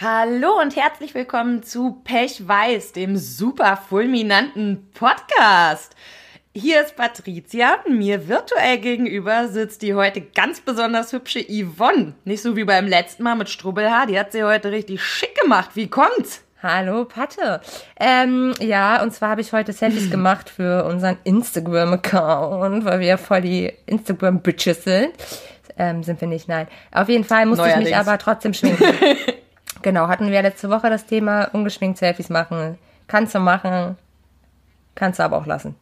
Hallo und herzlich willkommen zu Pech Weiß, dem super fulminanten Podcast. Hier ist Patricia, mir virtuell gegenüber sitzt die heute ganz besonders hübsche Yvonne. Nicht so wie beim letzten Mal mit Strubbelhaar, die hat sie heute richtig schick gemacht. Wie kommt's? Hallo Patte. Ähm, ja, und zwar habe ich heute Selfies gemacht für unseren Instagram-Account, weil wir ja voll die Instagram-Bitches sind. Ähm, sind wir nicht, nein. Auf jeden Fall musste Neuerdings. ich mich aber trotzdem schminken. Genau, hatten wir letzte Woche das Thema ungeschminkt Selfies machen. Kannst du machen, kannst du aber auch lassen.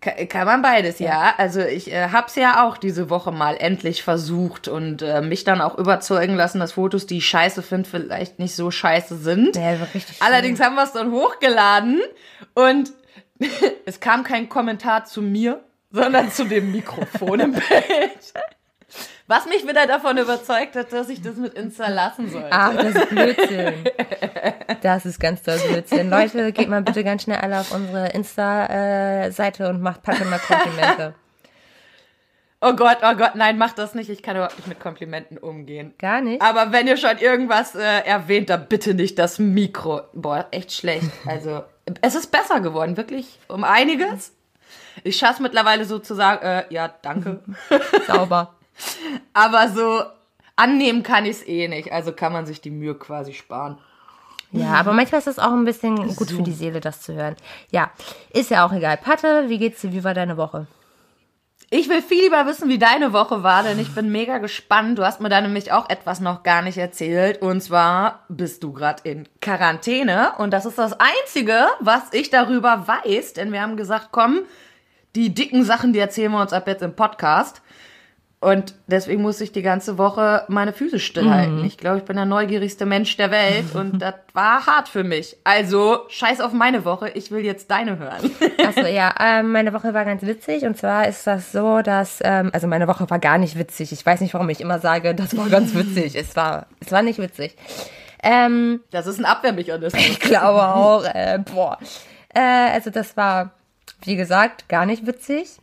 Kann, kann man beides, ja. ja. Also ich äh, hab's ja auch diese Woche mal endlich versucht und äh, mich dann auch überzeugen lassen, dass Fotos, die ich scheiße finde, vielleicht nicht so scheiße sind. Ja, richtig Allerdings schön. haben wir es dann hochgeladen und es kam kein Kommentar zu mir, sondern zu dem Mikrofon im Bild. Was mich wieder davon überzeugt hat, dass ich das mit Insta lassen sollte. Ach, das ist Blödsinn. Das ist ganz toll Blödsinn. Leute, geht mal bitte ganz schnell alle auf unsere Insta-Seite und macht Patte mal Komplimente. Oh Gott, oh Gott, nein, mach das nicht. Ich kann überhaupt nicht mit Komplimenten umgehen. Gar nicht. Aber wenn ihr schon irgendwas äh, erwähnt, dann bitte nicht das Mikro. Boah, echt schlecht. Also, es ist besser geworden, wirklich um einiges. Ich schaff's mittlerweile so zu sagen, äh, ja, danke. Sauber. Aber so annehmen kann ich es eh nicht. Also kann man sich die Mühe quasi sparen. Ja, aber manchmal ist es auch ein bisschen gut so. für die Seele, das zu hören. Ja, ist ja auch egal. Patte, wie geht's dir? Wie war deine Woche? Ich will viel lieber wissen, wie deine Woche war, denn ich bin mega gespannt. Du hast mir da nämlich auch etwas noch gar nicht erzählt. Und zwar bist du gerade in Quarantäne. Und das ist das Einzige, was ich darüber weiß. Denn wir haben gesagt, komm, die dicken Sachen, die erzählen wir uns ab jetzt im Podcast. Und deswegen muss ich die ganze Woche meine Füße stillhalten. Mhm. Ich glaube, ich bin der neugierigste Mensch der Welt und das war hart für mich. Also, scheiß auf meine Woche, ich will jetzt deine hören. Achso, ja, ähm, meine Woche war ganz witzig und zwar ist das so, dass, ähm, also meine Woche war gar nicht witzig. Ich weiß nicht, warum ich immer sage, das war ganz witzig. es war, es war nicht witzig. Ähm, das ist ein Abwehrmechanismus. Ich glaube auch, äh, boah. Äh, also das war, wie gesagt, gar nicht witzig.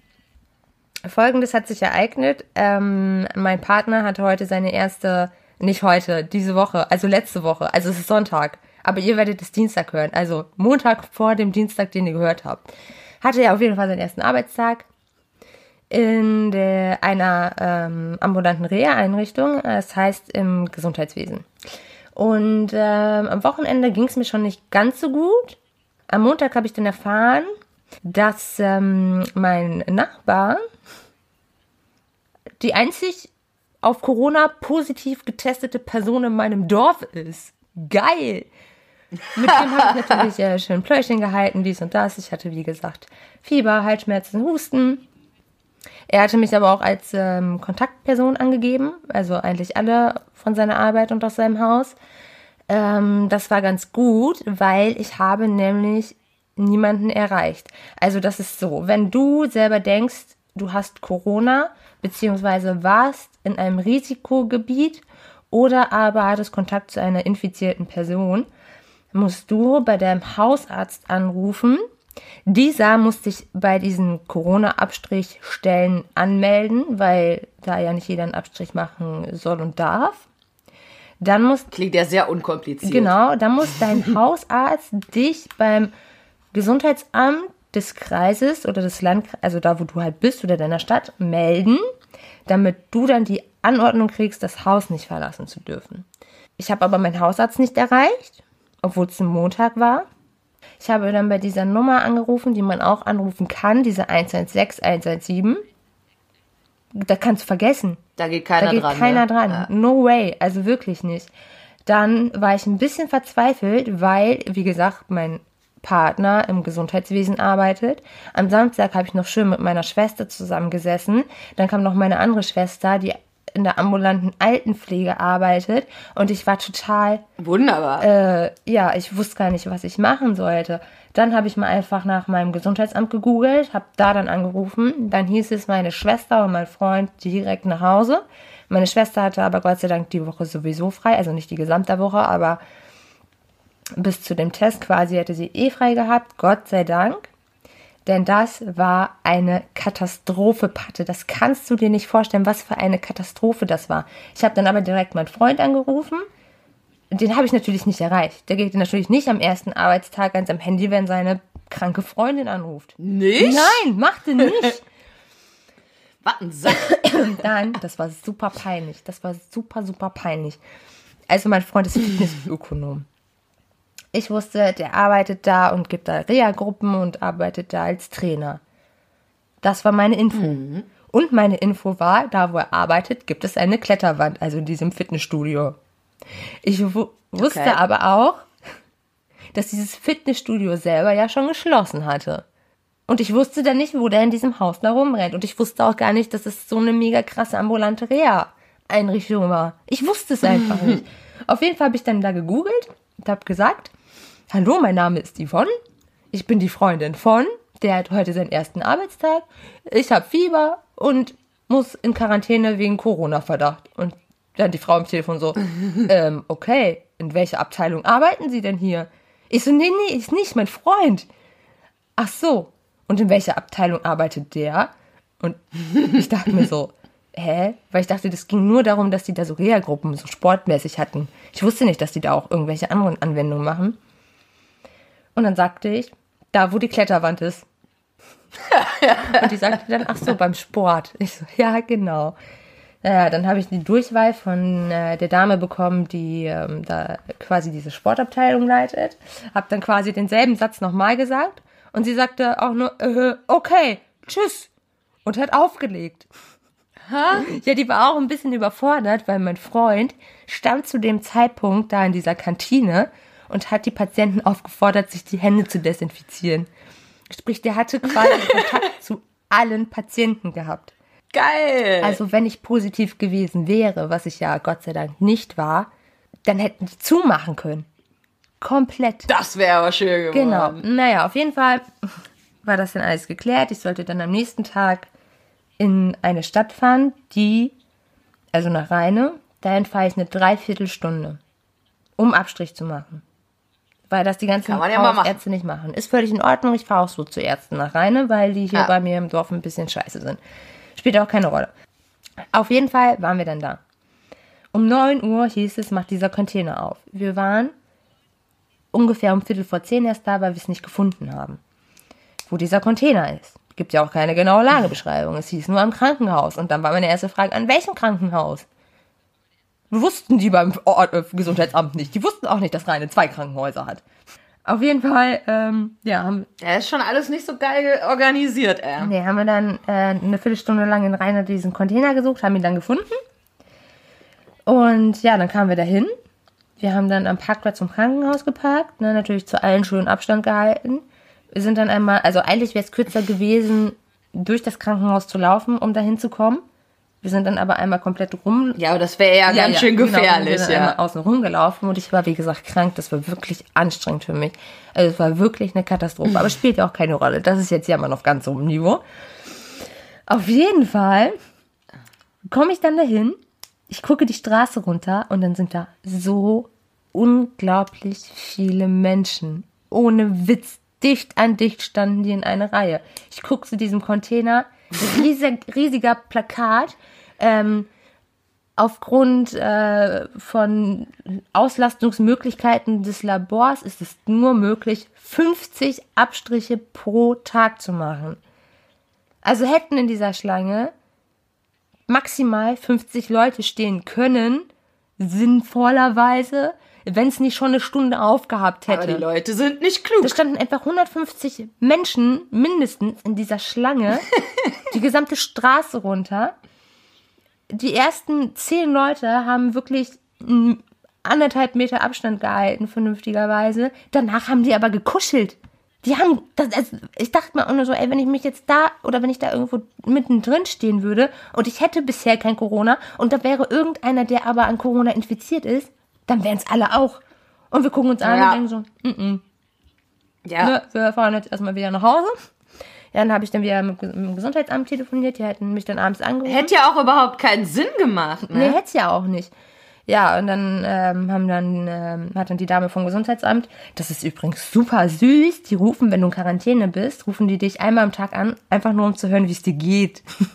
Folgendes hat sich ereignet. Ähm, mein Partner hatte heute seine erste, nicht heute, diese Woche, also letzte Woche, also es ist Sonntag, aber ihr werdet es Dienstag hören, also Montag vor dem Dienstag, den ihr gehört habt. Hatte er auf jeden Fall seinen ersten Arbeitstag in der, einer ähm, ambulanten Reha-Einrichtung, das heißt im Gesundheitswesen. Und ähm, am Wochenende ging es mir schon nicht ganz so gut. Am Montag habe ich dann erfahren, dass ähm, mein Nachbar die einzig auf Corona positiv getestete Person in meinem Dorf ist. Geil! Mit dem habe ich natürlich äh, schön Pläuschen gehalten, dies und das. Ich hatte, wie gesagt, Fieber, Halsschmerzen, Husten. Er hatte mich aber auch als ähm, Kontaktperson angegeben, also eigentlich alle von seiner Arbeit und aus seinem Haus. Ähm, das war ganz gut, weil ich habe nämlich niemanden erreicht. Also das ist so, wenn du selber denkst, du hast Corona, beziehungsweise warst in einem Risikogebiet oder aber hattest Kontakt zu einer infizierten Person, musst du bei deinem Hausarzt anrufen. Dieser muss dich bei diesen Corona-Abstrichstellen anmelden, weil da ja nicht jeder einen Abstrich machen soll und darf. Dann muss klingt ja sehr unkompliziert. Genau, dann muss dein Hausarzt dich beim Gesundheitsamt des Kreises oder des Landkreises, also da, wo du halt bist oder deiner Stadt, melden, damit du dann die Anordnung kriegst, das Haus nicht verlassen zu dürfen. Ich habe aber meinen Hausarzt nicht erreicht, obwohl es ein Montag war. Ich habe dann bei dieser Nummer angerufen, die man auch anrufen kann, diese 116 117. Da kannst du vergessen. Da geht keiner da geht dran. Keiner ne? dran. Ja. No way, also wirklich nicht. Dann war ich ein bisschen verzweifelt, weil, wie gesagt, mein Partner im Gesundheitswesen arbeitet. Am Samstag habe ich noch schön mit meiner Schwester zusammengesessen. Dann kam noch meine andere Schwester, die in der ambulanten Altenpflege arbeitet und ich war total wunderbar. Äh, ja, ich wusste gar nicht, was ich machen sollte. Dann habe ich mal einfach nach meinem Gesundheitsamt gegoogelt, habe da dann angerufen. Dann hieß es meine Schwester und mein Freund direkt nach Hause. Meine Schwester hatte aber Gott sei Dank die Woche sowieso frei, also nicht die gesamte Woche, aber bis zu dem Test quasi hätte sie eh frei gehabt, Gott sei Dank. Denn das war eine Katastrophe, Patte. Das kannst du dir nicht vorstellen, was für eine Katastrophe das war. Ich habe dann aber direkt meinen Freund angerufen. den habe ich natürlich nicht erreicht. Der geht natürlich nicht am ersten Arbeitstag ganz am Handy, wenn seine kranke Freundin anruft. Nicht? Nein, machte nicht. Ein Sack. Nein, das war super peinlich. Das war super, super peinlich. Also mein Freund ist Fitnessökonom. Ich wusste, der arbeitet da und gibt da Reha-Gruppen und arbeitet da als Trainer. Das war meine Info. Und meine Info war, da wo er arbeitet, gibt es eine Kletterwand, also in diesem Fitnessstudio. Ich wu wusste Okay. aber auch, dass dieses Fitnessstudio selber ja schon geschlossen hatte. Und ich wusste dann nicht, wo der in diesem Haus da rumrennt. Und ich wusste auch gar nicht, dass es so eine mega krasse ambulante Reha-Einrichtung war. Ich wusste es einfach nicht. Auf jeden Fall habe ich dann da gegoogelt und habe gesagt, hallo, mein Name ist Yvonne. Ich bin die Freundin von, der hat heute seinen ersten Arbeitstag. Ich habe Fieber und muss in Quarantäne wegen Corona-Verdacht. Und dann die Frau am Telefon so, ähm, okay, in welcher Abteilung arbeiten Sie denn hier? Ich so, nee, nee, ist nicht mein Freund. Ach so. Und in welcher Abteilung arbeitet der? Und ich dachte mir so, hä? Weil ich dachte, das ging nur darum, dass die da so Reha-Gruppen so sportmäßig hatten. Ich wusste nicht, dass die da auch irgendwelche anderen Anwendungen machen. Und dann sagte ich, da wo die Kletterwand ist. Und die sagte dann, ach so, beim Sport. Ich so, ja, genau. Naja, dann habe ich die Durchwahl von äh, der Dame bekommen, die ähm, da quasi diese Sportabteilung leitet. Hab dann quasi denselben Satz nochmal gesagt. Und sie sagte auch nur, äh, okay, tschüss. Und hat aufgelegt. Ja, die war auch ein bisschen überfordert, weil mein Freund stand zu dem Zeitpunkt da in dieser Kantine und hat die Patienten aufgefordert, sich die Hände zu desinfizieren. Sprich, der hatte quasi Kontakt zu allen Patienten gehabt. Geil. Also wenn ich positiv gewesen wäre, was ich ja Gott sei Dank nicht war, dann hätten die zumachen können. Komplett. das wäre aber schön Genau. geworden. Naja, auf jeden Fall war das dann alles geklärt. Ich sollte dann am nächsten Tag in eine Stadt fahren, die, also nach Rheine, dahin fahre ich eine Dreiviertelstunde, um Abstrich zu machen. Weil das die ganzen ja. Ärzte nicht machen. Ist völlig in Ordnung. Ich fahre auch so zu Ärzten nach Rheine, weil die hier Ja. bei mir im Dorf ein bisschen scheiße sind. Spielt auch keine Rolle. Auf jeden Fall waren wir dann da. Um 9 Uhr hieß es, macht dieser Container auf. Wir waren ungefähr um Viertel vor zehn erst da, weil wir es nicht gefunden haben. Wo dieser Container ist. Gibt ja auch keine genaue Lagebeschreibung. Es hieß nur am Krankenhaus. Und dann war meine erste Frage, an welchem Krankenhaus? Wussten die beim Ort, äh, Gesundheitsamt nicht. Die wussten auch nicht, dass Rheine zwei Krankenhäuser hat. Auf jeden Fall, ähm, ja, haben, Der ist schon alles nicht so geil organisiert, ey. nee, haben wir dann äh, eine Viertelstunde lang in Rheine diesen Container gesucht, haben ihn dann gefunden. Und ja, dann kamen wir dahin. Wir haben dann am Parkplatz zum Krankenhaus geparkt, ne, natürlich zu allen schönen Abstand gehalten. Wir sind dann einmal, also eigentlich wäre es kürzer gewesen, durch das Krankenhaus zu laufen, um dahin zu kommen. Wir sind dann aber einmal komplett rum. Ja, aber das wäre ja, ganz schön genau, wir gefährlich, sind dann einmal ja. außen rumgelaufen und ich war, wie gesagt, krank. Das war wirklich anstrengend für mich. Also es war wirklich eine Katastrophe. Aber spielt ja auch keine Rolle. Das ist jetzt ja mal auf ganz hohem Niveau. Auf jeden Fall komme ich dann dahin. Ich gucke die Straße runter und dann sind da so unglaublich viele Menschen. Ohne Witz. Dicht an dicht standen die in einer Reihe. Ich gucke zu diesem Container. Riesig, riesiger Plakat. Ähm, aufgrund äh, von Auslastungsmöglichkeiten des Labors ist es nur möglich, 50 Abstriche pro Tag zu machen. Also hätten in dieser Schlange maximal 50 Leute stehen können, sinnvollerweise, wenn es nicht schon eine Stunde aufgehabt hätte. Aber die Leute sind nicht klug. Da standen etwa 150 Menschen mindestens in dieser Schlange, die gesamte Straße runter. Die ersten zehn Leute haben wirklich anderthalb Meter Abstand gehalten, vernünftigerweise. Danach haben die aber gekuschelt. Die haben, das, also ich dachte mir auch nur so, ey, wenn ich mich jetzt da oder wenn ich da irgendwo mittendrin stehen würde und ich hätte bisher kein Corona und da wäre irgendeiner, der aber an Corona infiziert ist, dann wären es alle auch. Und wir gucken uns an Ja. und denken so, mm, ja. ne, wir fahren jetzt erstmal wieder nach Hause. Ja, dann habe ich dann wieder mit, dem Gesundheitsamt telefoniert, die hätten mich dann abends angerufen. Hätte ja auch überhaupt keinen Sinn gemacht, Nee, ne? hätte ja auch nicht. Ja, und dann ähm, haben dann, ähm, hat dann die Dame vom Gesundheitsamt, das ist übrigens super süß, die rufen, wenn du in Quarantäne bist, rufen die dich einmal am Tag an, einfach nur um zu hören, wie es dir geht.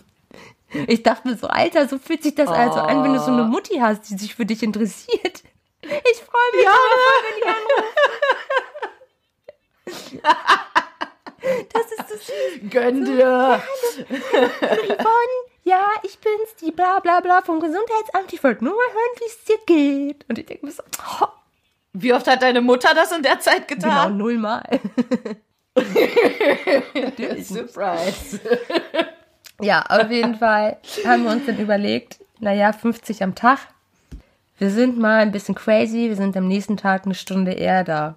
Ich dachte mir so, Alter, so fühlt sich das also an, wenn du so eine Mutti hast, die sich für dich interessiert. Ich freue Das ist so süß. Gönn dir. Yvonne, ja, ich bin's, die bla bla bla vom Gesundheitsamt. Ich wollte nur mal hören, wie es dir geht. Und ich denke mir so, oh, Wie oft hat deine Mutter das in der Zeit genau getan? nullmal. Surprise. Ja, auf jeden Fall haben wir uns dann überlegt, naja, 50 am Tag. Wir sind mal ein bisschen crazy, wir sind am nächsten Tag eine Stunde eher da.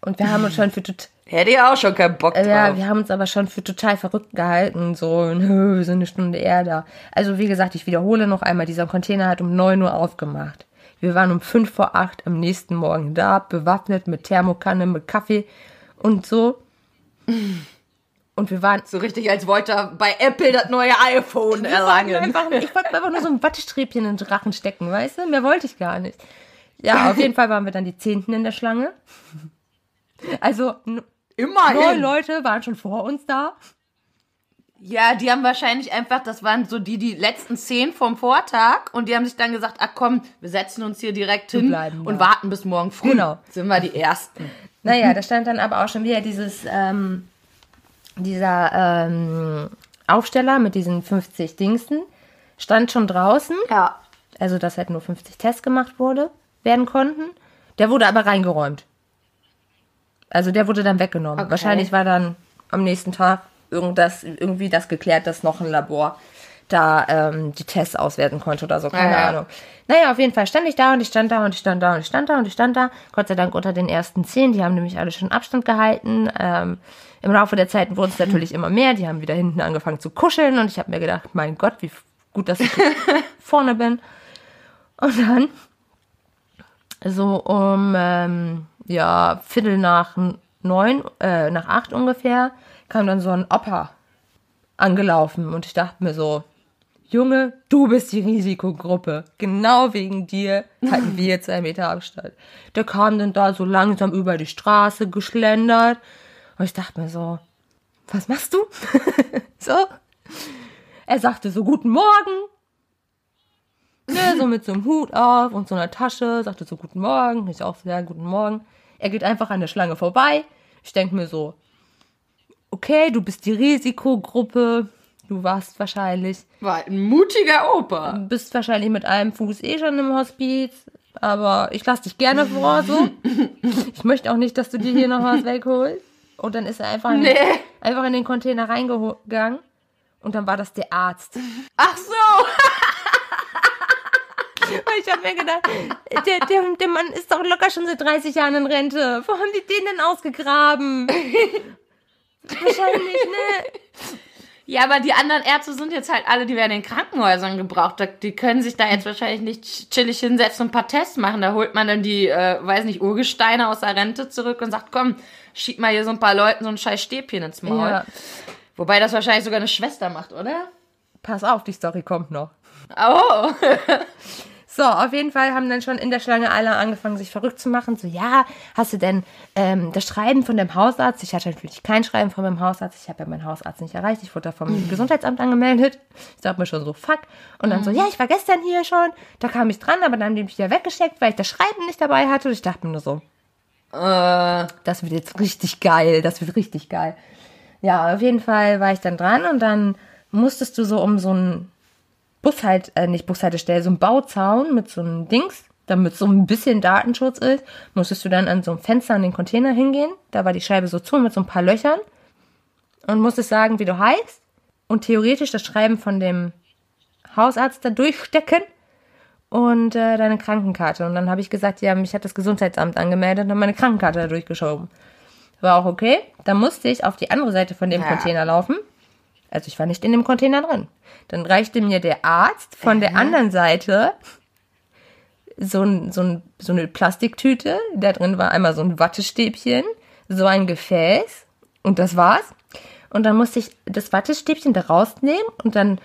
Und wir haben uns schon für tot Hätte ja auch schon keinen Bock drauf. ja, wir haben uns aber schon für total verrückt gehalten, so, nö, wir sind eine Stunde eher da. Also wie gesagt, ich wiederhole noch einmal, dieser Container hat um 9 Uhr aufgemacht. Wir waren um 5 vor 8 am nächsten Morgen da, bewaffnet mit Thermokanne, mit Kaffee und so. Und wir waren so richtig, als wollte er bei Apple das neue iPhone erlangen. Einfach, ich wollte einfach nur so ein Wattestäbchen in den Drachen stecken, weißt du? Mehr wollte ich gar nicht. Ja, auf jeden Fall waren wir dann die Zehnten in der Schlange. Also n- neun Immerhin. Leute waren schon vor uns da. Ja, die haben wahrscheinlich einfach, das waren so die, die letzten zehn vom Vortag und die haben sich dann gesagt, ach komm, wir setzen uns hier direkt hin bleiben und da. warten bis morgen früh. Genau. Sind wir die Ersten. Naja, da stand dann aber auch schon wieder dieses, ähm, dieser ähm, Aufsteller mit diesen 50 Dingsten, stand schon draußen. Ja. Also, dass halt nur 50 Tests gemacht wurde, werden konnten. Der wurde aber reingeräumt. Also, der wurde dann weggenommen. Okay. Wahrscheinlich war dann am nächsten Tag irgendwas, irgendwie das geklärt, dass noch ein Labor da ähm, die Tests auswerten konnte oder so, keine Ja, ja. Ahnung. Naja, auf jeden Fall stand ich da und ich stand da und ich stand da und ich stand da und ich stand da. Gut sei Dank unter den ersten zehn, die haben nämlich alle schon Abstand gehalten. Ähm, Im Laufe der Zeit wurden es natürlich immer mehr. Die haben wieder hinten angefangen zu kuscheln und ich habe mir gedacht, mein Gott, wie gut, dass ich vorne bin. Und dann so um ähm, ja Viertel nach neun, äh, nach acht ungefähr, kam dann so ein Opa angelaufen und ich dachte mir so, Junge, du bist die Risikogruppe. Genau wegen dir hatten wir zwei Meter Abstand. Der kam dann da so langsam über die Straße geschlendert und ich dachte mir so, was machst du? so. Er sagte so, guten Morgen. Ne, so mit so einem Hut auf und so einer Tasche, sagte so, guten Morgen. Ich auch so, ja, guten Morgen. Er geht einfach an der Schlange vorbei. Ich denke mir so, okay, du bist die Risikogruppe. Du warst wahrscheinlich, War ein mutiger Opa. bist wahrscheinlich mit einem Fuß eh schon im Hospiz. Aber ich lass dich gerne vor, so. Ich möchte auch nicht, dass du dir hier noch was wegholst. Und dann ist er einfach, in, Nee. einfach in den Container reingegangen. Und dann war das der Arzt. Ach so. Ich habe mir gedacht, der, der, der Mann ist doch locker schon seit 30 Jahren in Rente. Wo haben die den denn ausgegraben? Wahrscheinlich, ne? Ja, aber die anderen Ärzte sind jetzt halt alle, die werden in Krankenhäusern gebraucht. Die können sich da jetzt wahrscheinlich nicht chillig hinsetzen und ein paar Tests machen. Da holt man dann die, äh, weiß nicht, Urgesteine aus der Rente zurück und sagt, komm, schieb mal hier so ein paar Leuten so ein scheiß Stäbchen ins Maul. Ja. Wobei das wahrscheinlich sogar eine Schwester macht, oder? Pass auf, die Story kommt noch. Oh. So, auf jeden Fall haben dann schon in der Schlange alle angefangen, sich verrückt zu machen. So, ja, hast du denn ähm, das Schreiben von dem Hausarzt? Ich hatte natürlich kein Schreiben von meinem Hausarzt. Ich habe ja meinen Hausarzt nicht erreicht. Ich wurde da vom Gesundheitsamt angemeldet. Ich dachte mir schon so, fuck. Und dann so, ja, ich war gestern hier schon. Da kam ich dran, aber dann haben die mich wieder weggesteckt, weil ich das Schreiben nicht dabei hatte. Und ich dachte mir nur so, Äh, das wird jetzt richtig geil, das wird richtig geil. Ja, auf jeden Fall war ich dann dran und dann musstest du so um so einen Bushalt, äh, nicht Bushaltestelle, so einen Bauzaun mit so einem Dings, damit so ein bisschen Datenschutz ist, musstest du dann an so einem Fenster an den Container hingehen. Da war die Scheibe so zu mit so ein paar Löchern und musstest sagen, wie du heißt und theoretisch das Schreiben von dem Hausarzt da durchstecken und äh, deine Krankenkarte. Und dann habe ich gesagt, ja, mich hat das Gesundheitsamt angemeldet und meine Krankenkarte da durchgeschoben. War auch okay. Dann musste ich auf die andere Seite von dem Ja. Container laufen. Also ich war nicht in dem Container drin. Dann reichte mir der Arzt von der anderen Seite so, ein, so, ein, so eine Plastiktüte. Da drin war einmal so ein Wattestäbchen, so ein Gefäß und das war's. Und dann musste ich das Wattestäbchen da rausnehmen und dann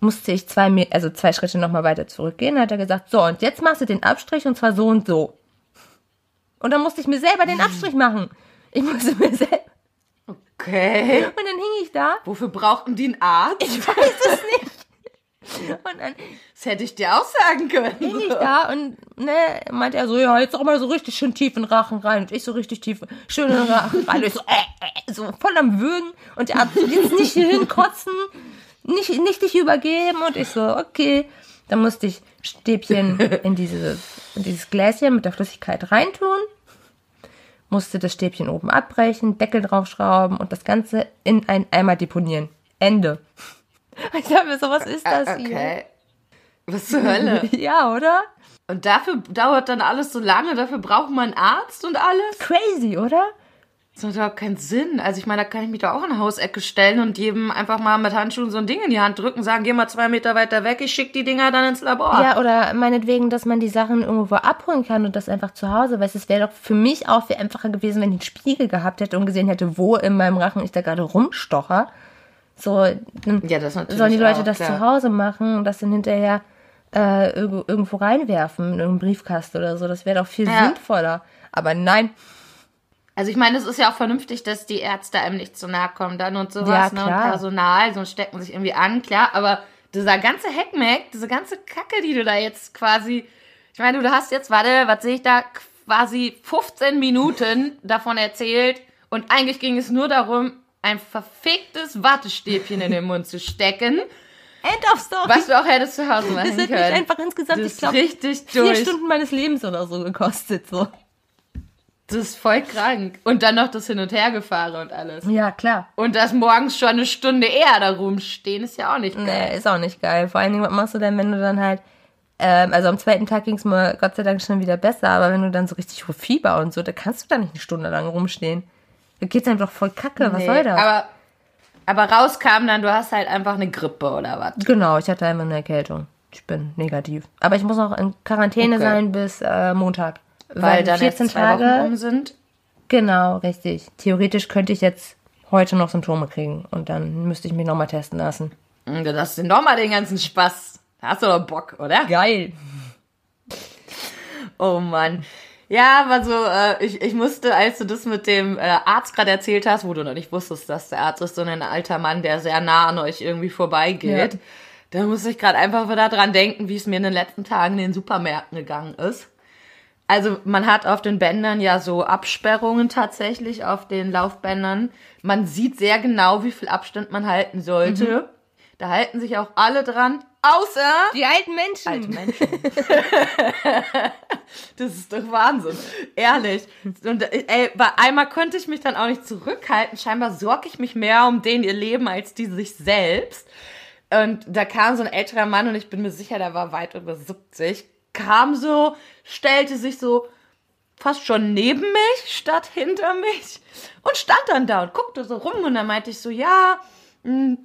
musste ich zwei, also zwei Schritte nochmal weiter zurückgehen. Dann hat er gesagt, so, und jetzt machst du den Abstrich und zwar so und so. Und dann musste ich mir selber den Abstrich machen. Ich musste mir selber. okay. Und dann hing ich da. Wofür brauchten die einen Arzt? Ich weiß es nicht. Und dann Das hätte ich dir auch sagen können. hing ich da und ne, meinte er so, ja, jetzt auch mal so richtig schön tief in den Rachen rein. Und ich so richtig tief, schön in den Rachen rein. Und ich so, äh, äh, so voll am Würgen. Und der Arzt jetzt nicht hier hinkotzen, nicht, nicht dich übergeben. Und ich so, okay. Dann musste ich Stäbchen in, diese, in dieses Gläschen mit der Flüssigkeit reintun. Musste das Stäbchen oben abbrechen, Deckel draufschrauben und das Ganze in einen Eimer deponieren. Ende. Ich dachte mir so, was ist das Ah, Okay. Was zur Hölle? hier? Ja, oder? Und dafür dauert dann alles so lange, dafür braucht man einen Arzt und alles? Crazy, oder? Das hat überhaupt keinen Sinn. Also ich meine, da kann ich mich doch auch in eine Hausecke stellen und jedem einfach mal mit Handschuhen so ein Ding in die Hand drücken, sagen, geh mal zwei Meter weiter weg, ich schicke die Dinger dann ins Labor. Ja, oder meinetwegen, dass man die Sachen irgendwo abholen kann und das einfach zu Hause, weil es wäre doch für mich auch viel einfacher gewesen, wenn ich einen Spiegel gehabt hätte und gesehen hätte, wo in meinem Rachen ich da gerade rumstocher. So, Ja, das sollen die Leute auch, das klar. zu Hause machen und das dann hinterher äh, irgendwo, irgendwo reinwerfen, in irgendeinen Briefkasten oder so. Das wäre doch viel Ja. sinnvoller. Aber nein, Also ich meine, es ist ja auch vernünftig, dass die Ärzte einem nicht zu nahe kommen dann und sowas, Ja, ne? Und. Personal, so stecken sich irgendwie an, klar, aber dieser ganze Heckmeck, diese ganze Kacke, die du da jetzt quasi, ich meine, du hast jetzt, warte, was sehe ich da, quasi 15 Minuten davon erzählt und eigentlich ging es nur darum, ein verficktes Wattestäbchen in den Mund zu stecken, end of story. was du auch hättest zu Hause machen das hat können. mich einfach insgesamt, das ich ist glaube, richtig vier. Stunden meines Lebens oder so gekostet. So. Das ist voll krank. Und dann noch das Hin- und Hergefahre und alles. Ja, klar. Und das morgens schon eine Stunde eher da rumstehen, ist ja auch nicht geil. Nee, ist auch nicht geil. Vor allen Dingen, was machst du denn, wenn du dann halt, ähm, also am zweiten Tag ging es mir Gott sei Dank schon wieder besser, aber wenn du dann so richtig Fieber und so, da kannst du da nicht eine Stunde lang rumstehen. Da geht's einem doch voll kacke, was Nee, soll das? Aber, aber rauskam dann, du hast halt einfach eine Grippe oder was. genau, ich hatte einmal eine Erkältung. Ich bin negativ. Aber ich muss noch in Quarantäne Okay. sein bis äh, Montag. Weil dann 14 jetzt zwei Wochen Tage. rum sind. Genau, richtig. Theoretisch könnte ich jetzt heute noch Symptome kriegen und dann müsste ich mich nochmal testen lassen. Und dann hast du nochmal den ganzen Spaß. Da hast du doch Bock, oder? Geil. Oh Mann. Ja, aber so, äh, ich, ich musste, als du das mit dem äh, Arzt gerade erzählt hast, wo du noch nicht wusstest, dass der Arzt ist, sondern ein alter Mann, der sehr nah an euch irgendwie vorbeigeht, Ja. da musste ich gerade einfach wieder dran denken, wie es mir in den letzten Tagen in den Supermärkten gegangen ist. Also man hat auf den Bändern ja so Absperrungen tatsächlich auf den Laufbändern. Man sieht sehr genau, wie viel Abstand man halten sollte. Da halten sich auch alle dran, außer Die alten Menschen. alte Menschen. das ist doch Wahnsinn. Ehrlich. Und ey, bei einmal konnte ich mich dann auch nicht zurückhalten. Scheinbar sorge ich mich mehr um den ihr Leben als die sich selbst. Und da kam so ein älterer Mann und ich bin mir sicher, der war weit über 70. Kam so, stellte sich so fast schon neben mich statt hinter mich und stand dann da und guckte so rum und dann meinte ich so, ja, hm,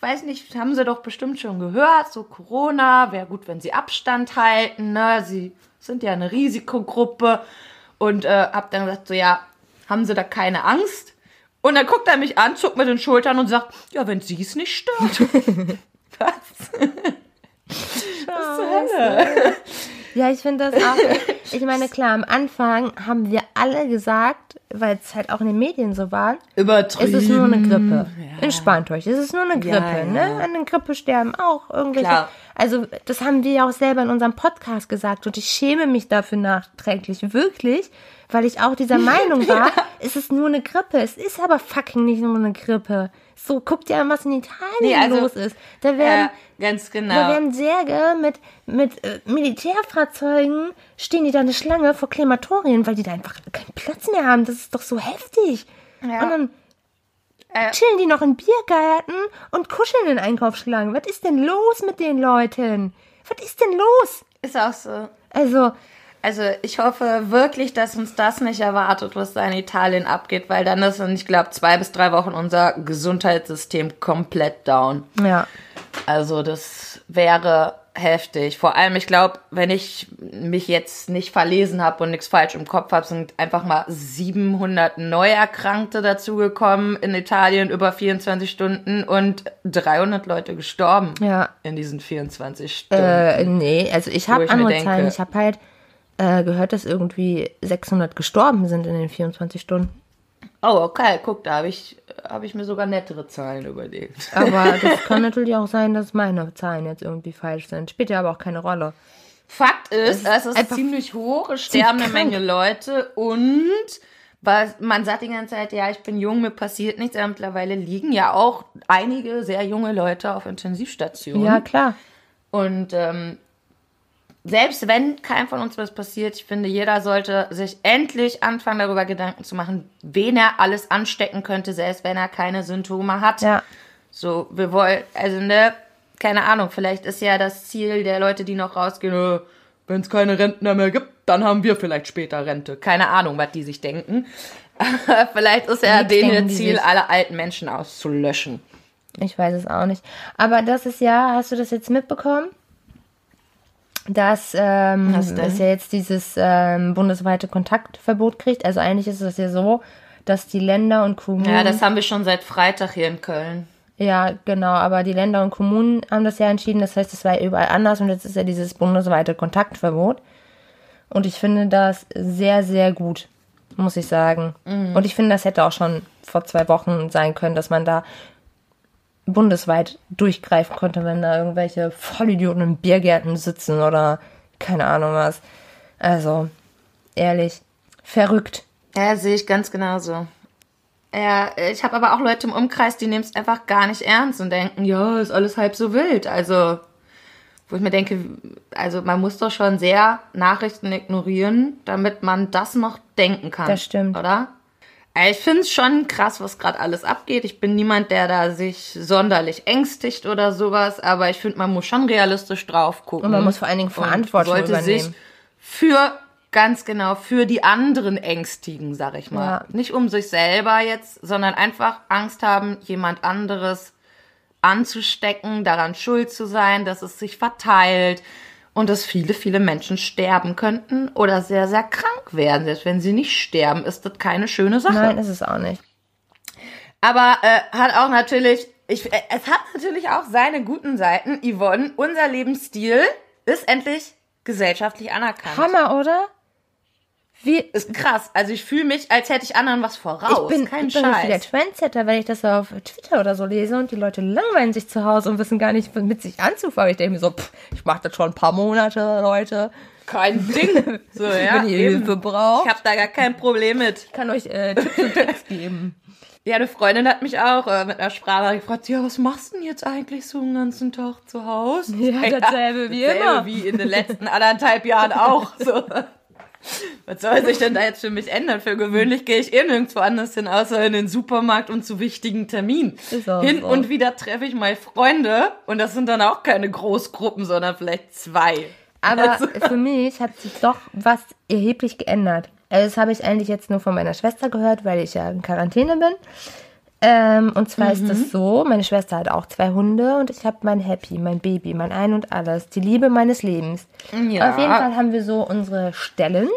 weiß nicht, haben Sie doch bestimmt schon gehört, so Corona, wäre gut, wenn Sie Abstand halten, ne? Sie sind ja eine Risikogruppe und äh, hab dann gesagt, so ja, haben Sie da keine Angst? Und dann guckt er mich an, zuckt mit den Schultern und sagt, ja, wenn Sie es nicht stört. Was? Was zur Hölle? Ja, ich finde das auch. Ich meine, klar, am Anfang haben wir alle gesagt, weil es halt auch in den Medien so war, Übertrieben. es ist nur eine Grippe. Entspannt euch, es ist nur eine Grippe, ja. ne? An den Grippe sterben auch irgendwelche. Klar. Also, das haben wir ja auch selber in unserem Podcast gesagt und ich schäme mich dafür nachträglich, wirklich, weil ich auch dieser Meinung war, es ist nur eine Grippe. Es ist aber fucking nicht nur eine Grippe. So, guck dir an, was in Italien Nee, also, los ist. Da werden Ja, ganz genau. Da werden Särge mit, mit äh, Militärfahrzeugen, stehen die da eine Schlange vor Krematorien, weil die da einfach keinen Platz mehr haben. Das ist doch so heftig. Ja. Und dann Äh. chillen die noch in Biergärten und kuscheln in Einkaufsschlangen. Was ist denn los mit den Leuten? Was ist denn los? ist auch so. Also, Also ich hoffe wirklich, dass uns das nicht erwartet, was da in Italien abgeht, weil dann ist in, ich glaube, zwei bis drei Wochen unser Gesundheitssystem komplett down. ja. Also das wäre heftig. Vor allem, ich glaube, wenn ich mich jetzt nicht verlesen habe und nichts falsch im Kopf habe, sind einfach mal 700 Neuerkrankte dazugekommen in Italien über 24 Stunden und 300 Leute gestorben Ja. in diesen 24 Stunden. Äh, nee, also ich habe andere denke- Zahlen. Ich habe halt äh, gehört, dass irgendwie 600 gestorben sind in den 24 Stunden. Oh, okay, guck, da habe ich, hab ich mir sogar nettere Zahlen überlegt. Aber das kann natürlich auch sein, dass meine Zahlen jetzt irgendwie falsch sind. Spielt ja aber auch keine Rolle. Fakt ist, es ist einfach ziemlich hoch, es sterben eine. Menge Leute und weil man sagt die ganze Zeit, ja, ich bin jung, mir passiert nichts, aber mittlerweile liegen ja auch einige sehr junge Leute auf Intensivstationen. Ja, klar. Und ähm, selbst wenn keinem von uns was passiert, ich finde, jeder sollte sich endlich anfangen, darüber Gedanken zu machen, wen er alles anstecken könnte, selbst wenn er keine Symptome hat. Ja. So, wir wollen, also ne, keine Ahnung, vielleicht ist ja das Ziel der Leute, die noch rausgehen, wenn es keine Rentner mehr gibt, dann haben wir vielleicht später Rente. Keine Ahnung, was die sich denken. Aber vielleicht ist ja denen Ziel, alle alten Menschen auszulöschen. Ich weiß es auch nicht. Aber das ist ja, hast du das jetzt mitbekommen? Dass ähm, es ja jetzt dieses ähm, bundesweite Kontaktverbot kriegt. Also eigentlich ist es ja so, dass die Länder und Kommunen. Ja, das haben wir schon seit Freitag hier in Köln. Ja, genau, aber die Länder und Kommunen haben das ja entschieden, das heißt, es war überall anders und jetzt ist ja dieses bundesweite Kontaktverbot. Und ich finde das sehr, sehr gut, muss ich sagen. Und ich finde, das hätte auch schon vor zwei Wochen sein können, dass man da bundesweit durchgreifen konnte, wenn da irgendwelche Vollidioten in Biergärten sitzen oder keine Ahnung was. Also, ehrlich, verrückt. Ja, sehe ich ganz genauso. Ja, ich habe aber auch Leute im Umkreis, die nehmen es einfach gar nicht ernst und denken, ja, ist alles halb so wild. Also, wo ich mir denke, also man muss doch schon sehr Nachrichten ignorieren, damit man das noch denken kann. Das stimmt. Oder? Ich finde es schon krass, was gerade alles abgeht. Ich bin niemand, der da sich sonderlich ängstigt oder sowas, aber ich finde, man muss schon realistisch drauf gucken. Und man muss vor allen Dingen Und Verantwortung sollte übernehmen. sich für ganz genau für die anderen ängstigen, sag ich mal. Ja. Nicht um sich selber jetzt, sondern einfach Angst haben, jemand anderes anzustecken, daran schuld zu sein, dass es sich verteilt und dass viele, viele Menschen sterben könnten oder sehr, sehr krank werden. Selbst wenn sie nicht sterben, ist das keine schöne Sache. Nein, ist es auch nicht. Aber äh, hat auch natürlich, ich, äh, es hat natürlich auch seine guten Seiten. Yvonne, unser Lebensstil ist endlich gesellschaftlich anerkannt. Hammer, oder? Wie, Ist krass. Also ich fühle mich, als hätte ich anderen was voraus. ich bin, Kein ich bin richtig der Scheiß. Trendsetter, wenn ich das auf Twitter oder so lese und die Leute langweilen sich zu Hause und wissen gar nicht, mit sich anzufangen. Ich denke mir so, pff, ich mache das schon ein paar Monate, Leute. Kein Ding. So, ja. wenn ihr eben. Hilfe braucht, Ich habe da gar kein Problem mit. ich kann euch äh, Tipps und Tricks geben. Ja, eine Freundin hat mich auch äh, mit einer Sprache gefragt, ja, was machst du denn jetzt eigentlich so den ganzen Tag zu Hause? Ja, dasselbe wie dasselbe immer. wie in den letzten anderthalb Jahren auch. So. Was soll sich denn da jetzt für mich ändern? Für gewöhnlich gehe ich eh nirgendwo anders hin, außer in den Supermarkt und zu wichtigen Terminen. Hin so. und wieder treffe ich mal Freunde und das sind dann auch keine Großgruppen, sondern vielleicht zwei. Aber Also- für mich hat sich doch was erheblich geändert. Also das habe ich eigentlich jetzt nur von meiner Schwester gehört, weil ich ja in Quarantäne bin. Ähm, und zwar ist Mhm. es so, meine Schwester hat auch zwei Hunde und ich habe mein Happy, mein Baby, mein Ein und Alles, die Liebe meines Lebens. Ja. Auf jeden Fall haben wir so unsere Stellen,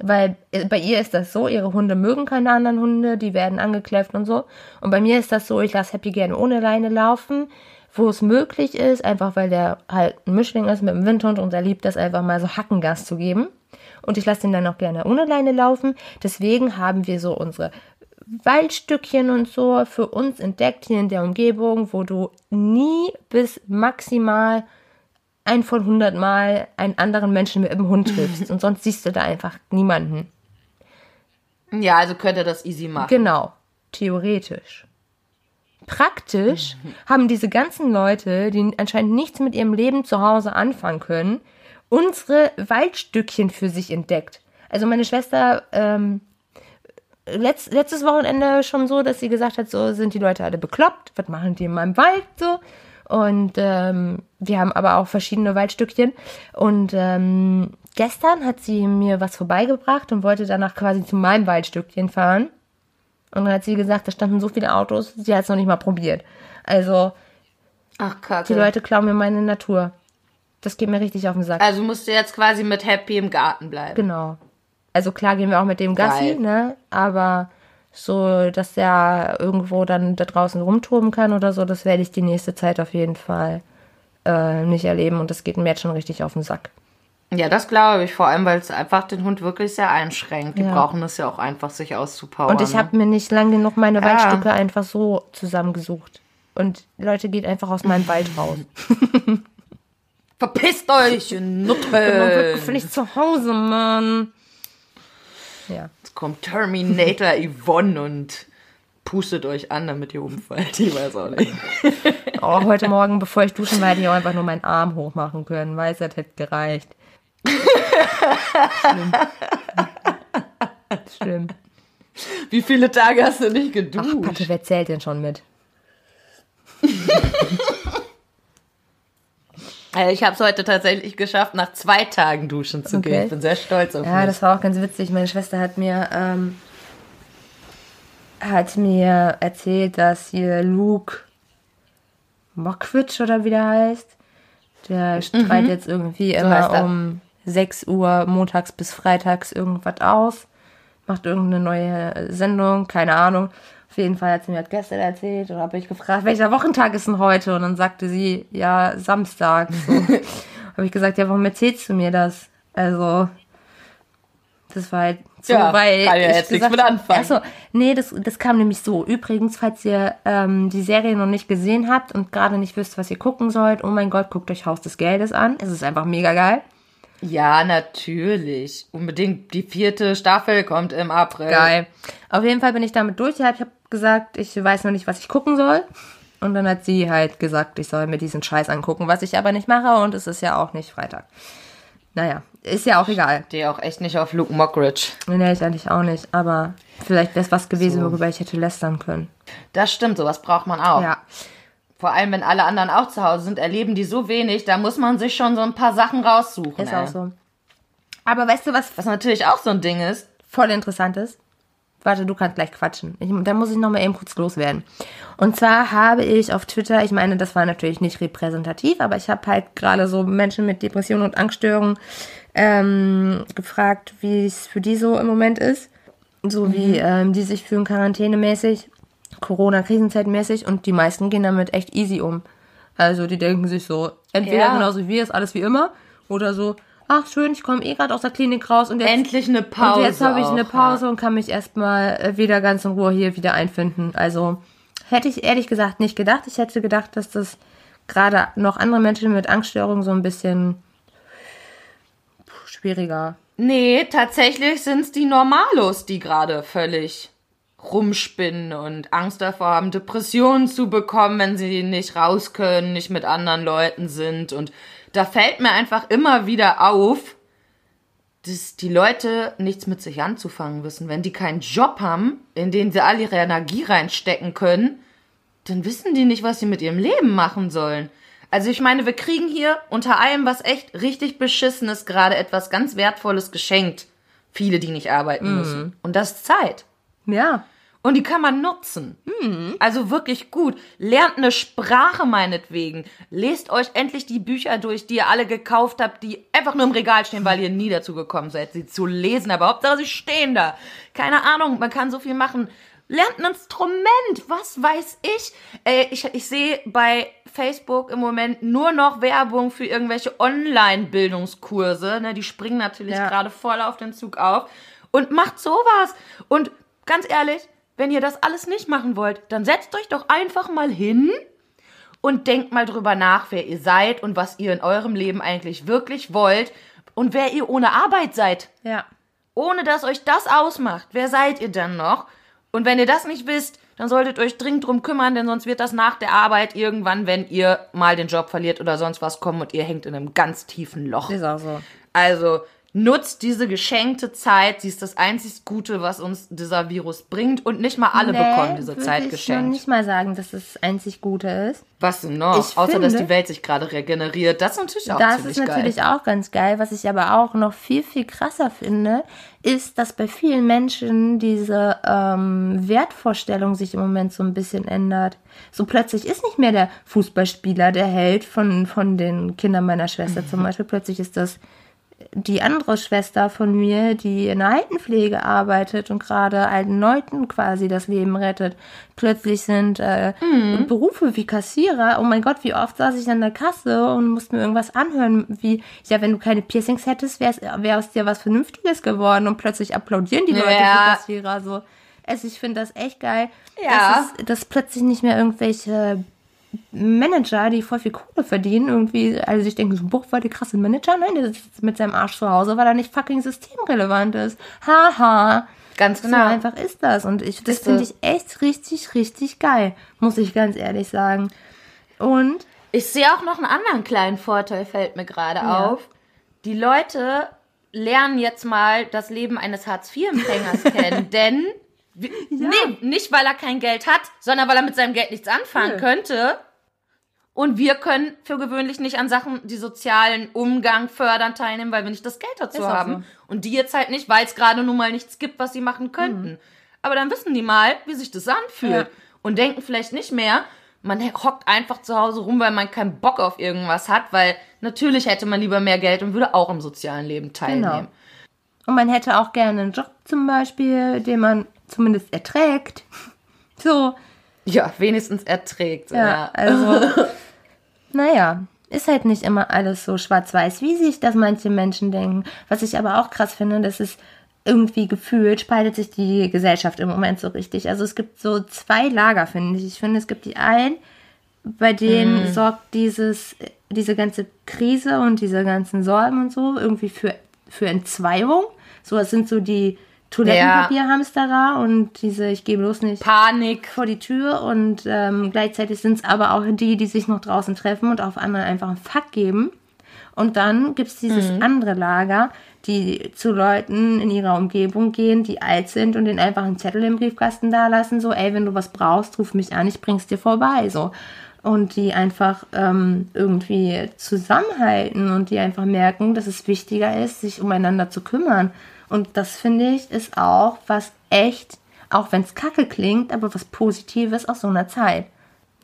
weil äh, bei ihr ist das so, ihre Hunde mögen keine anderen Hunde, die werden angekläfft und so. Und bei mir ist das so, ich lasse Happy gerne ohne Leine laufen, wo es möglich ist, einfach weil der halt ein Mischling ist mit einem Windhund und er liebt das einfach mal so Hackengas zu geben. Und ich lasse ihn dann auch gerne ohne Leine laufen. Deswegen haben wir so unsere Waldstückchen und so für uns entdeckt hier in der Umgebung, wo du nie bis maximal ein von 100 Mal einen anderen Menschen mit dem Hund triffst und sonst siehst du da einfach niemanden. Ja, also könnt ihr das easy machen. Genau, theoretisch. Praktisch haben diese ganzen Leute, die anscheinend nichts mit ihrem Leben zu Hause anfangen können, unsere Waldstückchen für sich entdeckt. Also meine Schwester ähm, letzt, letztes Wochenende schon so, dass sie gesagt hat, so sind die Leute alle bekloppt, was machen die in meinem Wald so? Und ähm, wir haben aber auch verschiedene Waldstückchen. Und ähm, gestern hat sie mir was vorbeigebracht und wollte danach quasi zu meinem Waldstückchen fahren. Und dann hat sie gesagt, da standen so viele Autos, sie hat es noch nicht mal probiert. Also Ach, kacke. die Leute klauen mir meine Natur. Das geht mir richtig auf den Sack. Also musst du jetzt quasi mit Happy im Garten bleiben. Genau. Also klar gehen wir auch mit dem Gassi, Geil. ne? Aber so, dass der irgendwo dann da draußen rumtoben kann oder so, das werde ich die nächste Zeit auf jeden Fall äh, nicht erleben und das geht mir jetzt schon richtig auf den Sack. Ja, das glaube ich. Vor allem, weil es einfach den Hund wirklich sehr einschränkt. Die Ja. brauchen es ja auch einfach, sich auszupowern. Und ich ne? habe mir nicht lang genug meine Ja. Waldstücke einfach so zusammengesucht. Und Leute, geht einfach aus meinem Wald raus. Verpisst euch, ihr Man Nutten! wird nicht zu Hause, Mann. Ja. Jetzt kommt Terminator Yvonne und pustet euch an, damit ihr umfällt. Ich weiß auch nicht. Oh, heute Morgen, bevor ich duschen war, hätte ich auch einfach nur meinen Arm hochmachen können. Weiß, das hätte gereicht. Schlimm. Schlimm. Wie viele Tage hast du nicht Ach, geduscht? Patte, wer zählt denn schon mit? Äh, Ich habe es heute tatsächlich geschafft, nach zwei Tagen duschen zu Okay. gehen. Ich bin sehr stolz auf Ja, mich. das war auch ganz witzig. Meine Schwester hat mir, ähm, hat mir erzählt, dass hier Luke Mockridge oder wie der heißt, der strahlt jetzt irgendwie heißt immer er. um 6 Uhr montags bis freitags irgendwas aus, macht irgendeine neue Sendung, keine Ahnung. Auf jeden Fall hat sie mir das gestern erzählt und habe ich gefragt, welcher Wochentag ist denn heute? Und dann sagte sie, ja, Samstag. Habe ich gesagt, ja, warum erzählst du mir das? Also, das war halt so, Ja, weil kann ja ich jetzt nichts mit anfangen. Achso, nee, das, das kam nämlich so. Übrigens, falls ihr ähm, die Serie noch nicht gesehen habt und gerade nicht wisst, was ihr gucken sollt, oh mein Gott, guckt euch Haus des Geldes an. Es ist einfach mega geil. Ja, natürlich. Unbedingt. Die vierte Staffel kommt im April. Geil. Auf jeden Fall bin ich damit durch. Ich habe gesagt, ich weiß noch nicht, was ich gucken soll. Und dann hat sie halt gesagt, ich soll mir diesen Scheiß angucken, was ich aber nicht mache und es ist ja auch nicht Freitag. Naja, ist ja auch egal. Stehe auch echt nicht auf Luke Mockridge. Nee, ich eigentlich auch nicht. Aber vielleicht wäre es was gewesen, worüber ich hätte lästern können. Das stimmt, sowas braucht man auch. Ja. Vor allem, wenn alle anderen auch zu Hause sind, erleben die so wenig, da muss man sich schon so ein paar Sachen raussuchen. Ist ey. auch so. Aber weißt du, was Was natürlich auch so ein Ding ist. voll interessant ist? Warte, du kannst gleich quatschen. Ich, da muss ich noch mal eben kurz loswerden. Und zwar habe ich auf Twitter, ich meine, das war natürlich nicht repräsentativ, aber ich habe halt gerade so Menschen mit Depressionen und Angststörungen ähm, gefragt, wie es für die so im Moment ist. So wie ähm, die sich fühlen quarantänemäßig, Corona-Krisenzeitmäßig und die meisten gehen damit echt easy um. Also die denken sich so, entweder Ja. genauso wie wir, ist alles wie immer, oder so, ach schön, ich komme eh gerade aus der Klinik raus und jetzt Endlich eine Pause. und jetzt habe ich eine auch, Pause und kann mich erstmal äh, wieder ganz in Ruhe hier wieder einfinden. Also hätte ich ehrlich gesagt nicht gedacht. Ich hätte gedacht, dass das gerade noch andere Menschen mit Angststörungen so ein bisschen schwieriger. Nee, tatsächlich sind es die Normalos, die gerade völlig rumspinnen und Angst davor haben, Depressionen zu bekommen, wenn sie nicht raus können, nicht mit anderen Leuten sind. Und da fällt mir einfach immer wieder auf, dass die Leute nichts mit sich anzufangen wissen. Wenn die keinen Job haben, in den sie all ihre Energie reinstecken können, dann wissen die nicht, was sie mit ihrem Leben machen sollen. Also ich meine, wir kriegen hier unter allem was echt richtig beschissenes gerade etwas ganz Wertvolles geschenkt. Viele, die nicht arbeiten müssen. Und das ist Zeit. Ja. Und die kann man nutzen. Also wirklich gut. Lernt eine Sprache meinetwegen. Lest euch endlich die Bücher durch, die ihr alle gekauft habt, die einfach nur im Regal stehen, weil ihr nie dazu gekommen seid, sie zu lesen. Aber Hauptsache, sie stehen da. Keine Ahnung, man kann so viel machen. Lernt ein Instrument, was weiß ich. Äh, ich. Ich sehe bei Facebook im Moment nur noch Werbung für irgendwelche Online-Bildungskurse. Ne, die springen natürlich Ja. gerade voll auf den Zug auf. Und macht sowas. Und ganz ehrlich, wenn ihr das alles nicht machen wollt, dann setzt euch doch einfach mal hin und denkt mal drüber nach, wer ihr seid und was ihr in eurem Leben eigentlich wirklich wollt und wer ihr ohne Arbeit seid. Ja. Ohne dass euch das ausmacht, wer seid ihr dann noch? Und wenn ihr das nicht wisst, dann solltet euch dringend drum kümmern, denn sonst wird das nach der Arbeit irgendwann, wenn ihr mal den Job verliert oder sonst was kommen und ihr hängt in einem ganz tiefen Loch. Ist auch so. Also nutzt diese geschenkte Zeit. Sie ist das einzig Gute, was uns dieser Virus bringt. Und nicht mal alle bekommen diese Zeit ich geschenkt. nicht mal sagen, dass es einzig Gute ist. Was denn noch? Ich Außer, dass finde- die Welt sich gerade regeneriert. Das ist natürlich auch Das ziemlich ist natürlich geil. auch ganz geil. Was ich aber auch noch viel, viel krasser finde, ist, dass bei vielen Menschen diese ähm, Wertvorstellung sich im Moment so ein bisschen ändert. So plötzlich ist nicht mehr der Fußballspieler der Held von, von den Kindern meiner Schwester zum Beispiel. Plötzlich ist das die andere Schwester von mir, die in der Altenpflege arbeitet und gerade alten Leuten quasi das Leben rettet. Plötzlich sind äh, Mhm. Berufe wie Kassierer. Oh mein Gott, wie oft saß ich an der Kasse und musste mir irgendwas anhören, wie, ja, wenn du keine Piercings hättest, wäre wär aus dir was Vernünftiges geworden und plötzlich applaudieren die Leute Ja. für Kassierer. So. Also ich finde das echt geil, Ja. dass, es, dass plötzlich nicht mehr irgendwelche Manager, die voll viel Kohle verdienen, irgendwie, also ich denke so, boah, war die krasse Manager? Nein, der sitzt mit seinem Arsch zu Hause, weil er nicht fucking systemrelevant ist. Haha. Ganz So genau. einfach ist das. Und ich, das finde ich echt richtig, richtig geil. Muss ich ganz ehrlich sagen. Und Ich sehe auch noch einen anderen kleinen Vorteil, fällt mir gerade Ja. auf. Die Leute lernen jetzt mal das Leben eines Hartz-IV-Empfängers kennen, denn wie- nee, nicht weil er kein Geld hat, sondern weil er mit seinem Geld nichts anfangen Nö. könnte. Und wir können für gewöhnlich nicht an Sachen, die sozialen Umgang fördern, teilnehmen, weil wir nicht das Geld dazu Ist haben. so. Mhm. Und die jetzt halt nicht, weil es gerade nun mal nichts gibt, was sie machen könnten. Aber dann wissen die mal, wie sich das anfühlt. Ja. Und denken vielleicht nicht mehr, man hockt einfach zu Hause rum, weil man keinen Bock auf irgendwas hat, weil natürlich hätte man lieber mehr Geld und würde auch im sozialen Leben teilnehmen. Genau. Und man hätte auch gerne einen Job zum Beispiel, den man zumindest erträgt. So, Ja, wenigstens erträgt. ja, Ja. also, naja, ist halt nicht immer alles so schwarz-weiß, wie sich das manche Menschen denken. Was ich aber auch krass finde, das ist irgendwie gefühlt, spaltet sich die Gesellschaft im Moment so richtig. Also es gibt so zwei Lager, finde ich. Ich finde, es gibt die einen, bei denen sorgt dieses, diese ganze Krise und diese ganzen Sorgen und so irgendwie für, für Entzweiung. So, es sind so die Toilettenpapierhamsterer und diese, ich gehe bloß nicht Panik. vor die Tür und ähm, gleichzeitig sind es aber auch die, die sich noch draußen treffen und auf einmal einfach einen Fuck geben. Und dann gibt es dieses andere Lager, die zu Leuten in ihrer Umgebung gehen, die alt sind und denen einfach einen Zettel im Briefkasten da lassen, so, ey, wenn du was brauchst, ruf mich an, ich bring's dir vorbei, so. Und die einfach ähm, irgendwie zusammenhalten und die einfach merken, dass es wichtiger ist, sich umeinander zu kümmern. Und das finde ich ist auch was echt, auch wenn es kacke klingt, aber was Positives aus so einer Zeit.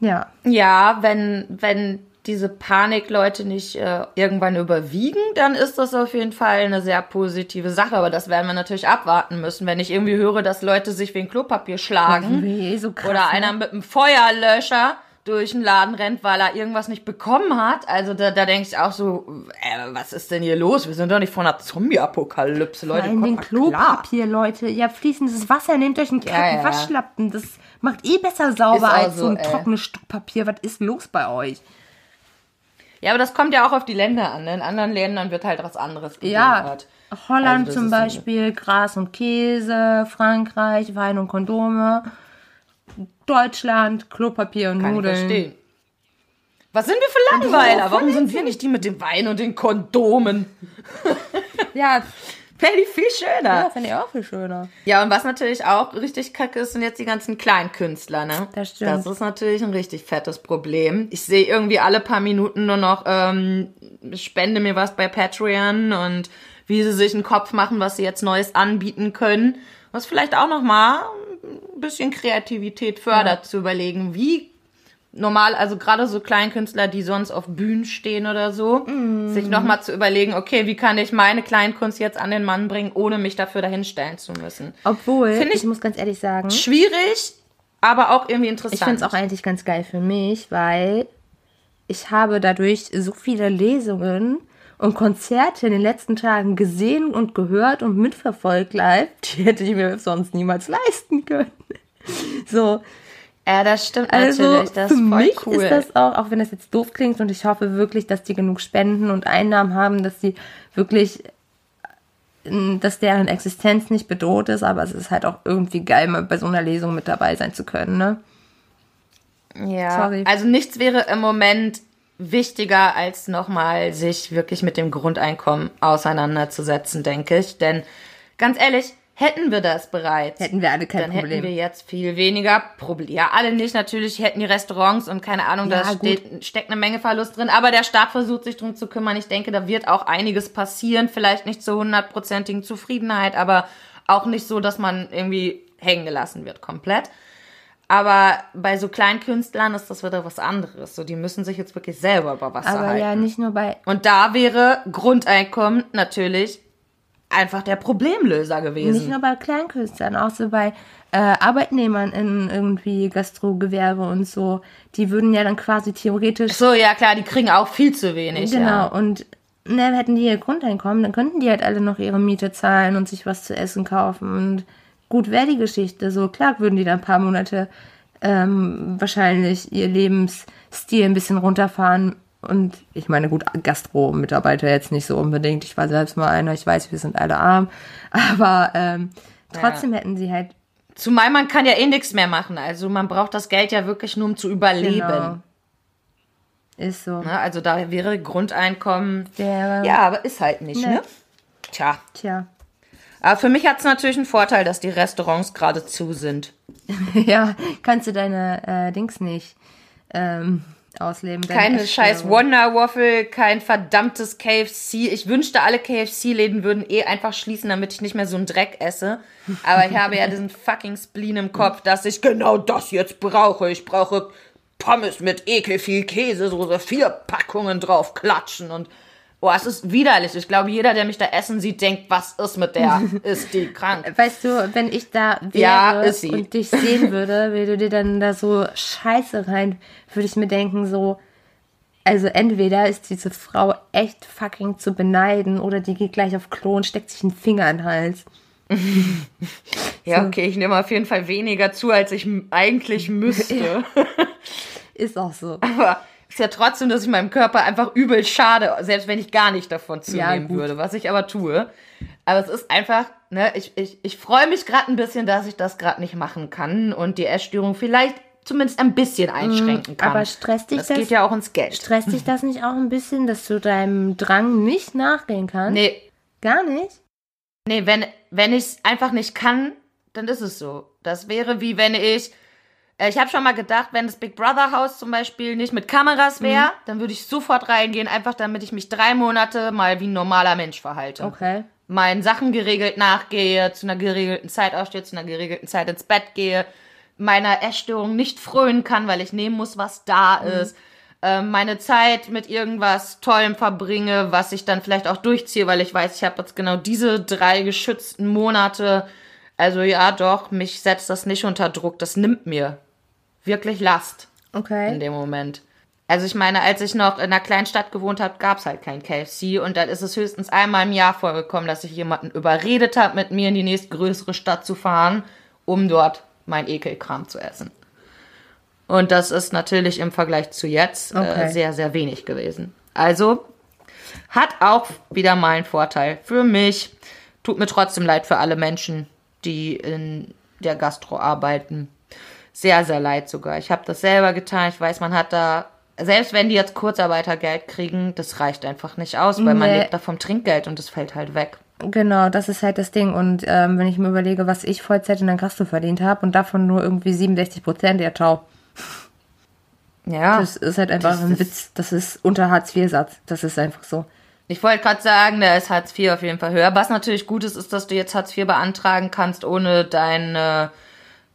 Ja. Ja, wenn, wenn diese Panikleute nicht äh, irgendwann überwiegen, dann ist das auf jeden Fall eine sehr positive Sache. Aber das werden wir natürlich abwarten müssen. Wenn ich irgendwie höre, dass Leute sich wegen Klopapier schlagen Weh, so krass, oder ne? einer mit einem Feuerlöscher durch den Laden rennt, weil er irgendwas nicht bekommen hat. Also da, da denke ich auch so, äh, was ist denn hier los? Wir sind doch nicht vor einer Zombie-Apokalypse, Leute. Allem den. Klopapier, Leute. Ihr habt fließendes Wasser, nehmt euch einen kacken ja. Waschlappen. Das macht eh besser sauber als so so, ein ey. trockenes Stück Papier. Was ist los bei euch? Ja, aber das kommt ja auch auf die Länder an. ne? In anderen Ländern wird halt was anderes Ja, geliefert. Holland Also zum Beispiel Gras und Käse, Frankreich Wein und Kondome, Deutschland Klopapier und Kann ich Nudeln. verstehen. Was sind wir für Langweiler? Warum sind wir nicht die mit dem Wein und den Kondomen? Ja, Wäre die viel schöner. ja finde ich auch viel schöner. Ja, und was natürlich auch richtig kacke ist, sind jetzt die ganzen Kleinkünstler, ne? Das stimmt. Das ist natürlich ein richtig fettes Problem. Ich sehe irgendwie alle paar Minuten nur noch, ähm, spende mir was bei Patreon und wie sie sich einen Kopf machen, was sie jetzt Neues anbieten können. Was vielleicht auch noch mal ein bisschen Kreativität fördert, zu überlegen, wie normal, also gerade so Kleinkünstler, die sonst auf Bühnen stehen oder so, sich nochmal zu überlegen, okay, wie kann ich meine Kleinkunst jetzt an den Mann bringen, ohne mich dafür dahinstellen zu müssen. Obwohl, ich, ich- muss ganz ehrlich sagen, Schwierig, aber auch irgendwie interessant. ich finde es auch eigentlich ganz geil für mich, weil ich habe dadurch so viele Lesungen und Konzerte in den letzten Tagen gesehen und gehört und mitverfolgt live, die hätte ich mir sonst niemals leisten können. So, Ja, das stimmt Also natürlich. Das für ist voll mich cool. ist das auch, auch wenn das jetzt doof klingt und ich hoffe wirklich, dass die genug Spenden und Einnahmen haben, dass sie wirklich, äh, dass deren Existenz nicht bedroht ist, aber es ist halt auch irgendwie geil, mal bei so einer Lesung mit dabei sein zu können, ne? ja. sorry. Also nichts wäre im Moment wichtiger, als nochmal sich wirklich mit dem Grundeinkommen auseinanderzusetzen, denke ich. Denn ganz ehrlich, hätten wir das bereits, Hätten wir alle kein dann Problem. hätten wir jetzt viel weniger Probleme. Ja, alle nicht. Natürlich hätten die Restaurants und keine Ahnung, Ja, da steht, steckt eine Menge Verlust drin. Aber der Staat versucht sich drum zu kümmern. Ich denke, da wird auch einiges passieren. Vielleicht nicht zur hundertprozentigen Zufriedenheit, aber auch nicht so, dass man irgendwie hängen gelassen wird komplett. Aber bei so Kleinkünstlern ist das wieder was anderes. So, die müssen sich jetzt wirklich selber über Wasser Aber halten. ja, nicht nur bei. Und da wäre Grundeinkommen natürlich einfach der Problemlöser gewesen. Nicht nur bei Kleinkünstlern, auch so bei äh, Arbeitnehmern in irgendwie Gastrogewerbe und so. Die würden ja dann quasi theoretisch. so, ja klar, die kriegen auch viel zu wenig. Genau, Ja. und ne, hätten die ihr Grundeinkommen, dann könnten die halt alle noch ihre Miete zahlen und sich was zu essen kaufen. Und gut wäre die Geschichte. So, klar würden die dann ein paar Monate ähm, wahrscheinlich ihr Lebensstil ein bisschen runterfahren. Und ich meine, gut, Gastro-Mitarbeiter jetzt nicht so unbedingt. Ich war selbst mal einer, ich weiß, wir sind alle arm. Aber ähm, trotzdem hätten sie halt Zumal man kann ja eh nichts mehr machen. Also man braucht das Geld ja wirklich nur, um zu überleben. Genau. Ist so. Ne? Also da wäre Grundeinkommen. Der, Ja, aber ist halt nicht, Nee. ne? Tja. Tja. Aber für mich hat es natürlich einen Vorteil, dass die Restaurants gerade zu sind. Ja, kannst du deine äh, Dings nicht ähm, ausleben. Keine scheiß Wonder Waffle, kein verdammtes KFC. Ich wünschte, alle KFC-Läden würden eh einfach schließen, damit ich nicht mehr so einen Dreck esse. Aber ich habe ja diesen fucking Spleen im Kopf, dass ich genau das jetzt brauche. Ich brauche Pommes mit ekel viel Käse, so vier Packungen drauf klatschen und Boah, es ist widerlich. Ich glaube, jeder, der mich da essen sieht, denkt, was ist mit der? Ist die krank? Weißt du, wenn ich da wäre Ja, ist sie. und dich sehen würde, wie du dir dann da so Scheiße rein, würde ich mir denken, so, also entweder ist diese Frau echt fucking zu beneiden oder die geht gleich auf Klo und steckt sich einen Finger in den Hals. Ja, okay, ich nehme auf jeden Fall weniger zu, als ich eigentlich müsste. Ist auch so. Aber ist ja trotzdem, dass ich meinem Körper einfach übel schade, selbst wenn ich gar nicht davon zunehmen gut. würde, was ich aber tue. Aber es ist einfach, ne, ich, ich, ich freue mich gerade ein bisschen, dass ich das gerade nicht machen kann und die Essstörung vielleicht zumindest ein bisschen einschränken kann. Aber stresst dich das das- geht ja auch ins Geld. Stresst dich das nicht auch ein bisschen, dass du deinem Drang nicht nachgehen kannst? Nee, Gar nicht? Nee, wenn, wenn ich es einfach nicht kann, dann ist es so. Das wäre wie wenn ich. Äh, Ich habe schon mal gedacht, wenn das Big Brother Haus zum Beispiel nicht mit Kameras wäre, Mhm. dann würde ich sofort reingehen, einfach damit ich mich drei Monate mal wie ein normaler Mensch verhalte. Okay. Meinen Sachen geregelt nachgehe, zu einer geregelten Zeit aufstehe, zu einer geregelten Zeit ins Bett gehe, meiner Essstörung nicht frönen kann, weil ich nehmen muss, was da Mhm. ist. Ähm, meine Zeit mit irgendwas Tollem verbringe, was ich dann vielleicht auch durchziehe, weil ich weiß, ich habe jetzt genau diese drei geschützten Monate. Also ja, doch, mich setzt das nicht unter Druck. Das nimmt mir wirklich Last Okay. in dem Moment. Also ich meine, als ich noch in einer kleinen Stadt gewohnt habe, gab's halt kein KFC und dann ist es höchstens einmal im Jahr vorgekommen, dass ich jemanden überredet habe, mit mir in die nächstgrößere Stadt zu fahren, um dort mein Ekelkram zu essen. Und das ist natürlich im Vergleich zu jetzt Okay. äh, sehr, sehr wenig gewesen. Also hat auch wieder mal einen Vorteil für mich. Tut mir trotzdem leid für alle Menschen, die in der Gastro arbeiten. Sehr, sehr leid sogar. Ich habe das selber getan. Ich weiß, man hat da, selbst wenn die jetzt Kurzarbeitergeld kriegen, das reicht einfach nicht aus, weil man Nee. lebt da vom Trinkgeld und das fällt halt weg. Genau, das ist halt das Ding. Und ähm, wenn ich mir überlege, was ich Vollzeit in der Gastro verdient habe und davon nur irgendwie 67 Prozent, ja, ciao. Ja. Das ist halt einfach ein Witz. Das ist unter Hartz-IV-Satz. Das ist einfach so. Ich wollte gerade sagen, da ist Hartz IV auf jeden Fall höher. Was natürlich gut ist, ist, dass du jetzt Hartz IV beantragen kannst, ohne deine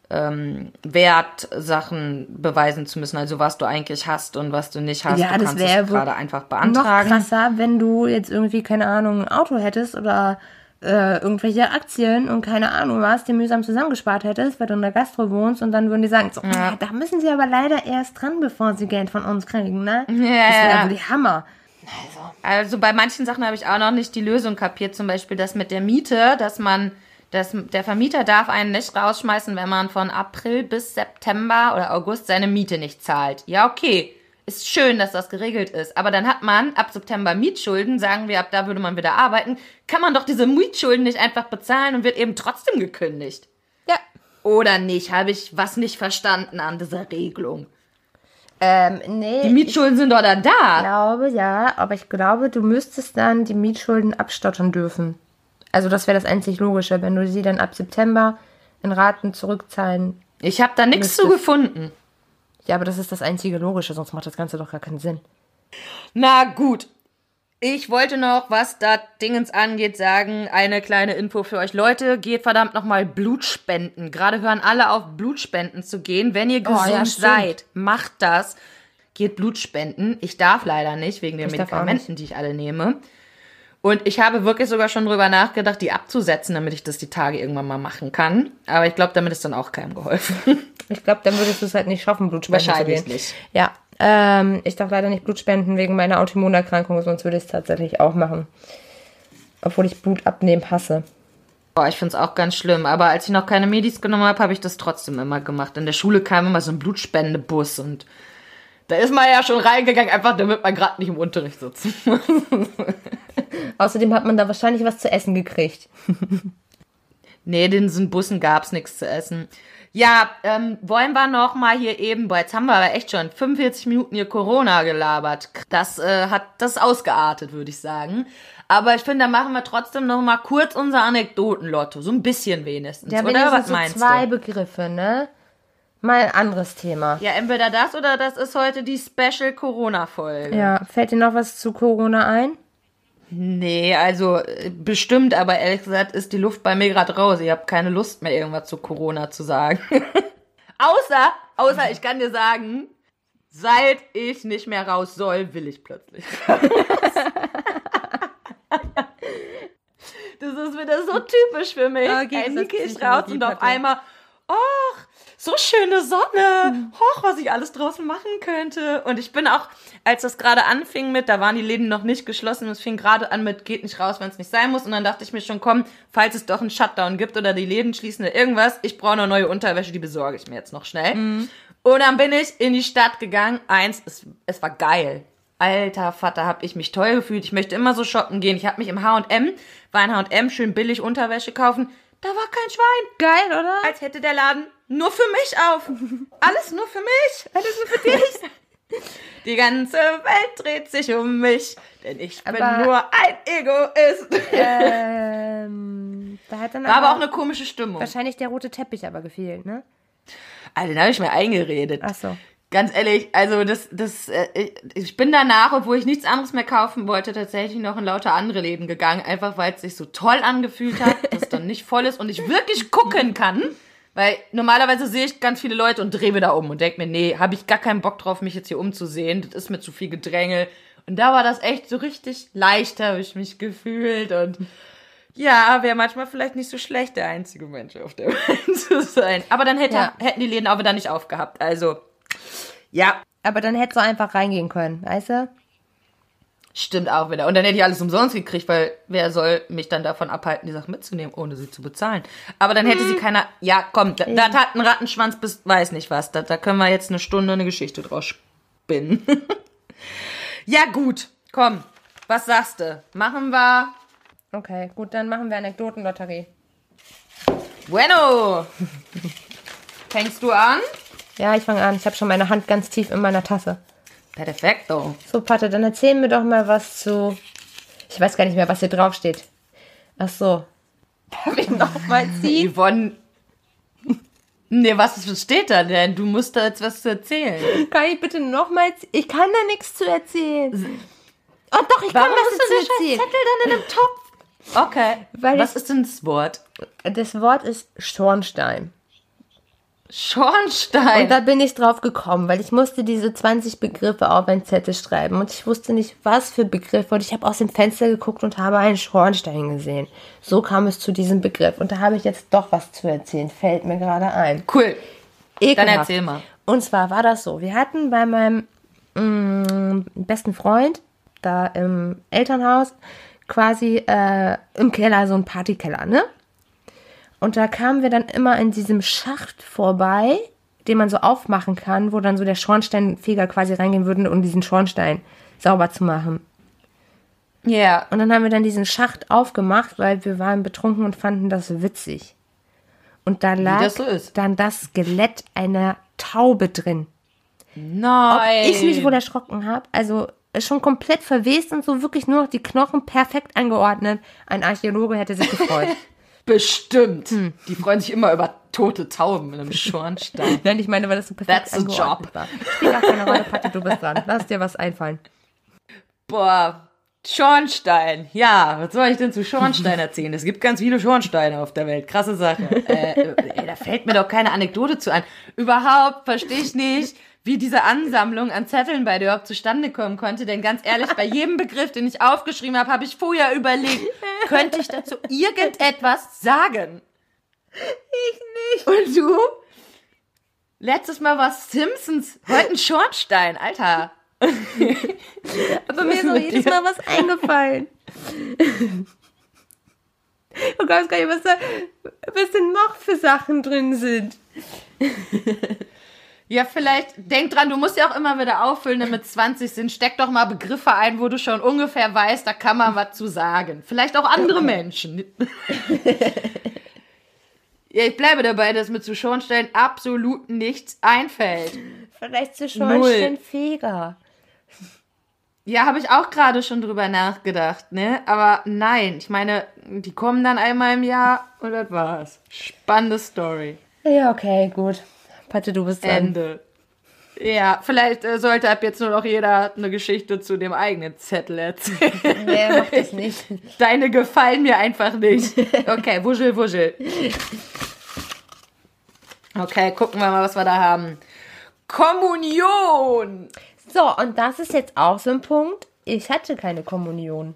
ähm, Wertsachen beweisen zu müssen. Also was du eigentlich hast und was du nicht hast. Ja, du das kannst wäre gerade einfach Noch beantragen. krasser, wenn du jetzt irgendwie, keine Ahnung, ein Auto hättest oder äh, irgendwelche Aktien und keine Ahnung was, die mühsam zusammengespart hättest, weil du in der Gastro wohnst und dann würden die sagen, so, "Ah, da müssen sie aber leider erst dran, bevor sie Geld von uns kriegen, ne? das wäre ja. wohl die Hammer. Also bei manchen Sachen habe ich auch noch nicht die Lösung kapiert. Zum Beispiel das mit der Miete, dass man, dass der Vermieter darf einen nicht rausschmeißen, wenn man von April bis September oder August seine Miete nicht zahlt. Ja, okay. Ist schön, dass das geregelt ist. Aber dann hat man ab September Mietschulden, sagen wir, ab da würde man wieder arbeiten, kann man doch diese Mietschulden nicht einfach bezahlen und wird eben trotzdem gekündigt. Ja. Oder nicht? Habe ich was nicht verstanden an dieser Regelung? Ähm, nee. Die Mietschulden sind doch da Ich glaube, ja, aber ich glaube, du müsstest dann die Mietschulden abstottern dürfen. Also das wäre das einzig Logische, wenn du sie dann ab September in Raten zurückzahlen. Ich habe da nichts zu gefunden. Ja, aber das ist das einzige Logische, sonst macht das Ganze doch gar keinen Sinn. Na gut. Ich wollte noch, was da Dingens angeht, sagen, eine kleine Info für euch. Leute, geht verdammt nochmal Blut spenden. Gerade hören alle auf, Blutspenden zu gehen. Wenn ihr gesund Oh, ja, seid, macht das. Geht Blut spenden. Ich darf leider nicht, wegen den Ich Medikamenten, die ich alle nehme. Und ich habe wirklich sogar schon drüber nachgedacht, die abzusetzen, damit ich das die Tage irgendwann mal machen kann. Aber ich glaube, damit ist dann auch keinem geholfen. Ich glaube, dann würdest du es halt nicht schaffen, Blutspenden Wahrscheinlich zu gehen. nicht. Ja, ähm, ich darf leider nicht Blut spenden wegen meiner Autoimmunerkrankung, sonst würde ich es tatsächlich auch machen. Obwohl ich Blut abnehmen hasse. Boah, ich find's auch ganz schlimm. Aber als ich noch keine Medis genommen habe, habe ich das trotzdem immer gemacht. In der Schule kam immer so ein Blutspendebus und da ist man ja schon reingegangen, einfach damit man gerade nicht im Unterricht sitzt. Außerdem hat man da wahrscheinlich was zu essen gekriegt. nee, in diesen Bussen gab's nichts zu essen. Ja, ähm, wollen wir noch mal hier eben, boah, jetzt haben wir aber echt schon 45 Minuten hier Corona gelabert. Das äh, hat das ausgeartet, würde ich sagen. Aber ich finde, da machen wir trotzdem noch mal kurz unser Anekdotenlotto, so ein bisschen wenigstens, Ja, oder? Was so meinst zwei du? Begriffe, ne? Mal ein anderes Thema. Ja, entweder das oder das ist heute die Special Corona Folge. Ja, fällt dir noch was zu Corona ein? Nee, also äh, bestimmt, aber ehrlich gesagt ist die Luft bei mir gerade raus. Ich habe keine Lust mehr, irgendwas zu Corona zu sagen. außer, außer ich kann dir sagen, seit ich nicht mehr raus soll, will ich plötzlich. das ist wieder so typisch für mich. Ey, nie gehe ich raus und auf einmal, ach, so schöne Sonne. Hoch, was ich alles draußen machen könnte. Und ich bin auch, als das gerade anfing mit, da waren die Läden noch nicht geschlossen, es fing gerade an mit, geht nicht raus, wenn es nicht sein muss. Und dann dachte ich mir schon, komm, falls es doch einen Shutdown gibt oder die Läden schließen oder irgendwas, ich brauche noch neue Unterwäsche, die besorge ich mir jetzt noch schnell. Und dann bin ich in die Stadt gegangen. Eins, es, es war geil. Alter Vater, hab ich mich toll gefühlt. Ich möchte immer so shoppen gehen. Ich hab mich im H&M, war in H&M schön billig Unterwäsche kaufen. Da war kein Schwein. Geil, oder? Als hätte der Laden nur für mich auf. Alles nur für mich. Alles nur für dich. Die ganze Welt dreht sich um mich, denn ich bin Aber- nur ein Egoist. ähm, da hat dann War aber auch eine komische Stimmung. wahrscheinlich der rote Teppich aber gefehlt, ne? Alter, den habe ich mir eingeredet. Ach so. Ganz ehrlich, also das, das, äh, ich- ich bin danach, obwohl ich nichts anderes mehr kaufen wollte, tatsächlich noch in lauter andere Läden gegangen, einfach weil es sich so toll angefühlt hat, dass es dann nicht voll ist und ich wirklich gucken kann. Weil normalerweise sehe ich ganz viele Leute und drehe wieder um und denke mir, nee, habe ich gar keinen Bock drauf, mich jetzt hier umzusehen. Das ist mir zu viel Gedrängel. Und da war das echt so richtig leicht, habe ich mich gefühlt. Und ja, wäre manchmal vielleicht nicht so schlecht, der einzige Mensch auf der Welt zu sein. Aber dann hätte, Ja. hätten die Läden auch wieder nicht aufgehabt. Also, ja, Aber dann hättest du einfach reingehen können, weißt du? Stimmt auch wieder. Und dann hätte ich alles umsonst gekriegt, weil wer soll mich dann davon abhalten, die Sachen mitzunehmen, ohne sie zu bezahlen. Aber dann hätte sie keiner. Ja, komm, da, das hat ein Rattenschwanz bis weiß nicht was. Da, da können wir jetzt eine Stunde eine Geschichte draus spinnen. ja, gut. Komm. Was sagst du? Machen wir. Okay, gut, dann machen wir Anekdotenlotterie. Bueno! Fängst du an? Ja, ich fange an. Ich habe schon meine Hand ganz tief in meiner Tasse. Perfekto. So, Patte, dann erzähl mir doch mal was zu. Ich weiß gar nicht mehr, was hier drauf steht. Ach so. Darf ich nochmal ziehen? Yvonne. Nee, was steht da denn? Du musst da jetzt was zu erzählen. Kann ich bitte nochmal ziehen? Ich kann da nichts zu erzählen. Oh doch, ich kann Warum was hast du den dazu scheiß erzählen. Zettel dann in einem Topf? Okay. Weil Was ich- ist denn das Wort? Das Wort ist Schornstein. Schornstein. Und da bin ich drauf gekommen, weil ich musste diese 20 Begriffe auf ein Zettel schreiben und ich wusste nicht, was für Begriffe und ich habe aus dem Fenster geguckt und habe einen Schornstein gesehen. So kam es zu diesem Begriff und da habe ich jetzt doch was zu erzählen, fällt mir gerade ein. cool. Ekelhaft. Dann erzähl mal. Und zwar war das so, wir hatten bei meinem mm, besten Freund da im Elternhaus quasi äh, im Keller so ein Partykeller, ne? Und da kamen wir dann immer in diesem Schacht vorbei, den man so aufmachen kann, wo dann so der Schornsteinfeger quasi reingehen würde, um diesen Schornstein sauber zu machen. Ja. Und dann haben wir dann diesen Schacht aufgemacht, weil wir waren betrunken und fanden das witzig. Und da lag das so dann das Skelett einer Taube drin. Nein. Ich mich wohl erschrocken habe. Also schon komplett verwest und so wirklich nur noch die Knochen perfekt angeordnet. Ein Archäologe hätte sich gefreut. Bestimmt. Hm. Die freuen sich immer über tote Tauben in einem Schornstein. Nein, ich meine, weil das so perfekt That's angeordnet war. Spielt auch keine Rolle, Patti, du bist dran. Lass dir was einfallen. Boah. Schornstein. Ja, was soll ich denn zu Schornstein erzählen? Es gibt ganz viele Schornsteine auf der Welt. Krasse Sache. Äh, ey, da fällt mir doch keine Anekdote zu ein. Überhaupt verstehe ich nicht, wie diese Ansammlung an Zetteln bei dir überhaupt zustande kommen konnte. Denn ganz ehrlich, bei jedem Begriff, den ich aufgeschrieben habe, habe ich vorher überlegt, könnte ich dazu irgendetwas sagen? Ich nicht. Und du? Letztes Mal war Simpsons, heute ein Schornstein, Alter. Aber mir ist auch jedes? Mal was eingefallen. Ich weiß gar nicht, was da, was denn noch für Sachen drin sind. Ja, vielleicht, denk dran, du musst ja auch immer wieder auffüllen, damit 20 sind. Steck doch mal Begriffe ein, wo du schon ungefähr weißt, da kann man was zu sagen. Vielleicht auch andere Menschen. ja, ich bleibe dabei, dass mir zu Schornstein absolut nichts einfällt. Vielleicht zu Schornsteinfeger. Ja, habe ich auch gerade schon drüber nachgedacht, ne? Aber nein, ich meine, die kommen dann einmal im Jahr und das war's. Spannende Story. Ja, okay, gut. Patte, du bist dran. Ende. Ja, vielleicht äh, sollte ab jetzt nur noch jeder eine Geschichte zu dem eigenen Zettel erzählen. Nee, mach das nicht. Deine gefallen mir einfach nicht. Okay, wuschel, wuschel. Okay, gucken wir mal, was wir da haben. Kommunion. So, und das ist jetzt auch so ein Punkt. Ich hatte keine Kommunion.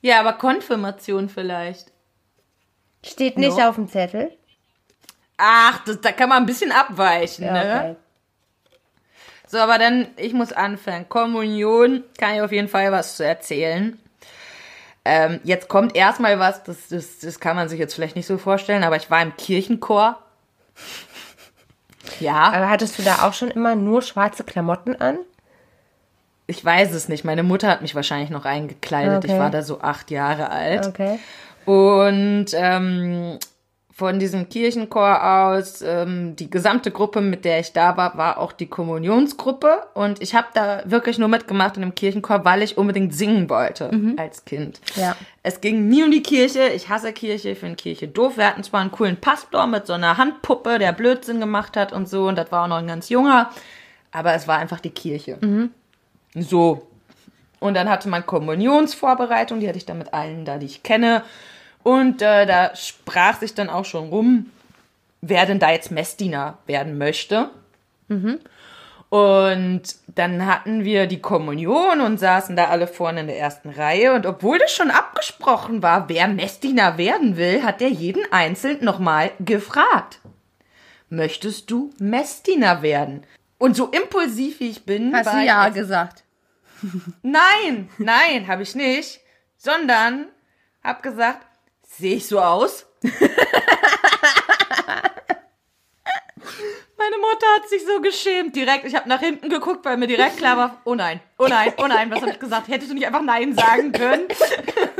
Ja, aber Konfirmation vielleicht. Steht nicht No. auf dem Zettel. Ach, das, da kann man ein bisschen abweichen, Ja, ne? okay. So, aber dann, ich muss anfangen. Kommunion, kann ich auf jeden Fall was zu erzählen. Ähm, jetzt kommt erstmal was, das, das, das kann man sich jetzt vielleicht nicht so vorstellen, aber ich war im Kirchenchor. Ja, Aber hattest du da auch schon immer nur schwarze Klamotten an? ich weiß es nicht. Meine Mutter hat mich wahrscheinlich noch eingekleidet. Ich Okay. war da so acht Jahre alt. Okay. Und ähm, von diesem Kirchenchor aus, ähm, die gesamte Gruppe, mit der ich da war, war auch die Kommunionsgruppe. Und ich habe da wirklich nur mitgemacht in dem Kirchenchor, weil ich unbedingt singen wollte als Kind. Ja. Es ging nie um die Kirche. Ich hasse Kirche, ich finde Kirche doof. Wir hatten zwar einen coolen Pastor mit so einer Handpuppe, der Blödsinn gemacht hat und so. Und das war auch noch ein ganz junger. Aber es war einfach die Kirche. So. Und dann hatte man Kommunionsvorbereitung, die hatte ich dann mit allen da, die ich kenne. Und äh, da sprach sich dann auch schon rum, wer denn da jetzt Messdiener werden möchte. Und dann hatten wir die Kommunion und saßen da alle vorne in der ersten Reihe. Und obwohl das schon abgesprochen war, wer Messdiener werden will, hat der jeden einzeln nochmal gefragt. Möchtest du Messdiener werden? Und so impulsiv wie ich bin, Hast du ich ja gesagt. Nein, nein, habe ich nicht. Sondern hab gesagt, sehe ich so aus? Meine Mutter hat sich so geschämt direkt. Ich habe nach hinten geguckt, weil mir direkt klar war, oh nein, oh nein, oh nein, was habe ich gesagt? Hättest du nicht einfach nein sagen können?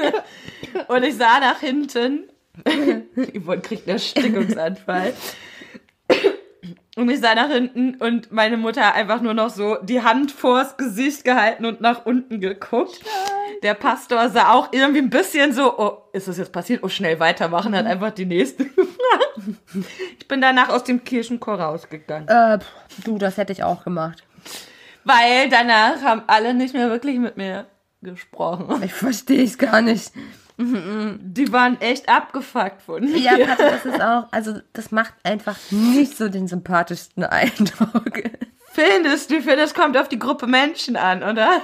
Und ich sah nach hinten. Yvonne kriegt einen Erstickungsanfall. Und ich sah nach hinten und meine Mutter einfach nur noch so die Hand vors Gesicht gehalten und nach unten geguckt. Der Pastor sah auch irgendwie ein bisschen so, oh, ist das jetzt passiert? Oh, schnell weitermachen, hat einfach die nächste gefragt. Ich bin danach aus dem Kirchenchor rausgegangen. Äh, du, das hätte ich auch gemacht. Weil danach haben alle nicht mehr wirklich mit mir gesprochen. Ich verstehe es gar nicht. Die waren echt abgefuckt von mir. Ja, Patte, das ist auch, also das macht einfach nicht so den sympathischsten Eindruck. Findest du, finde, es kommt auf die Gruppe Menschen an, oder?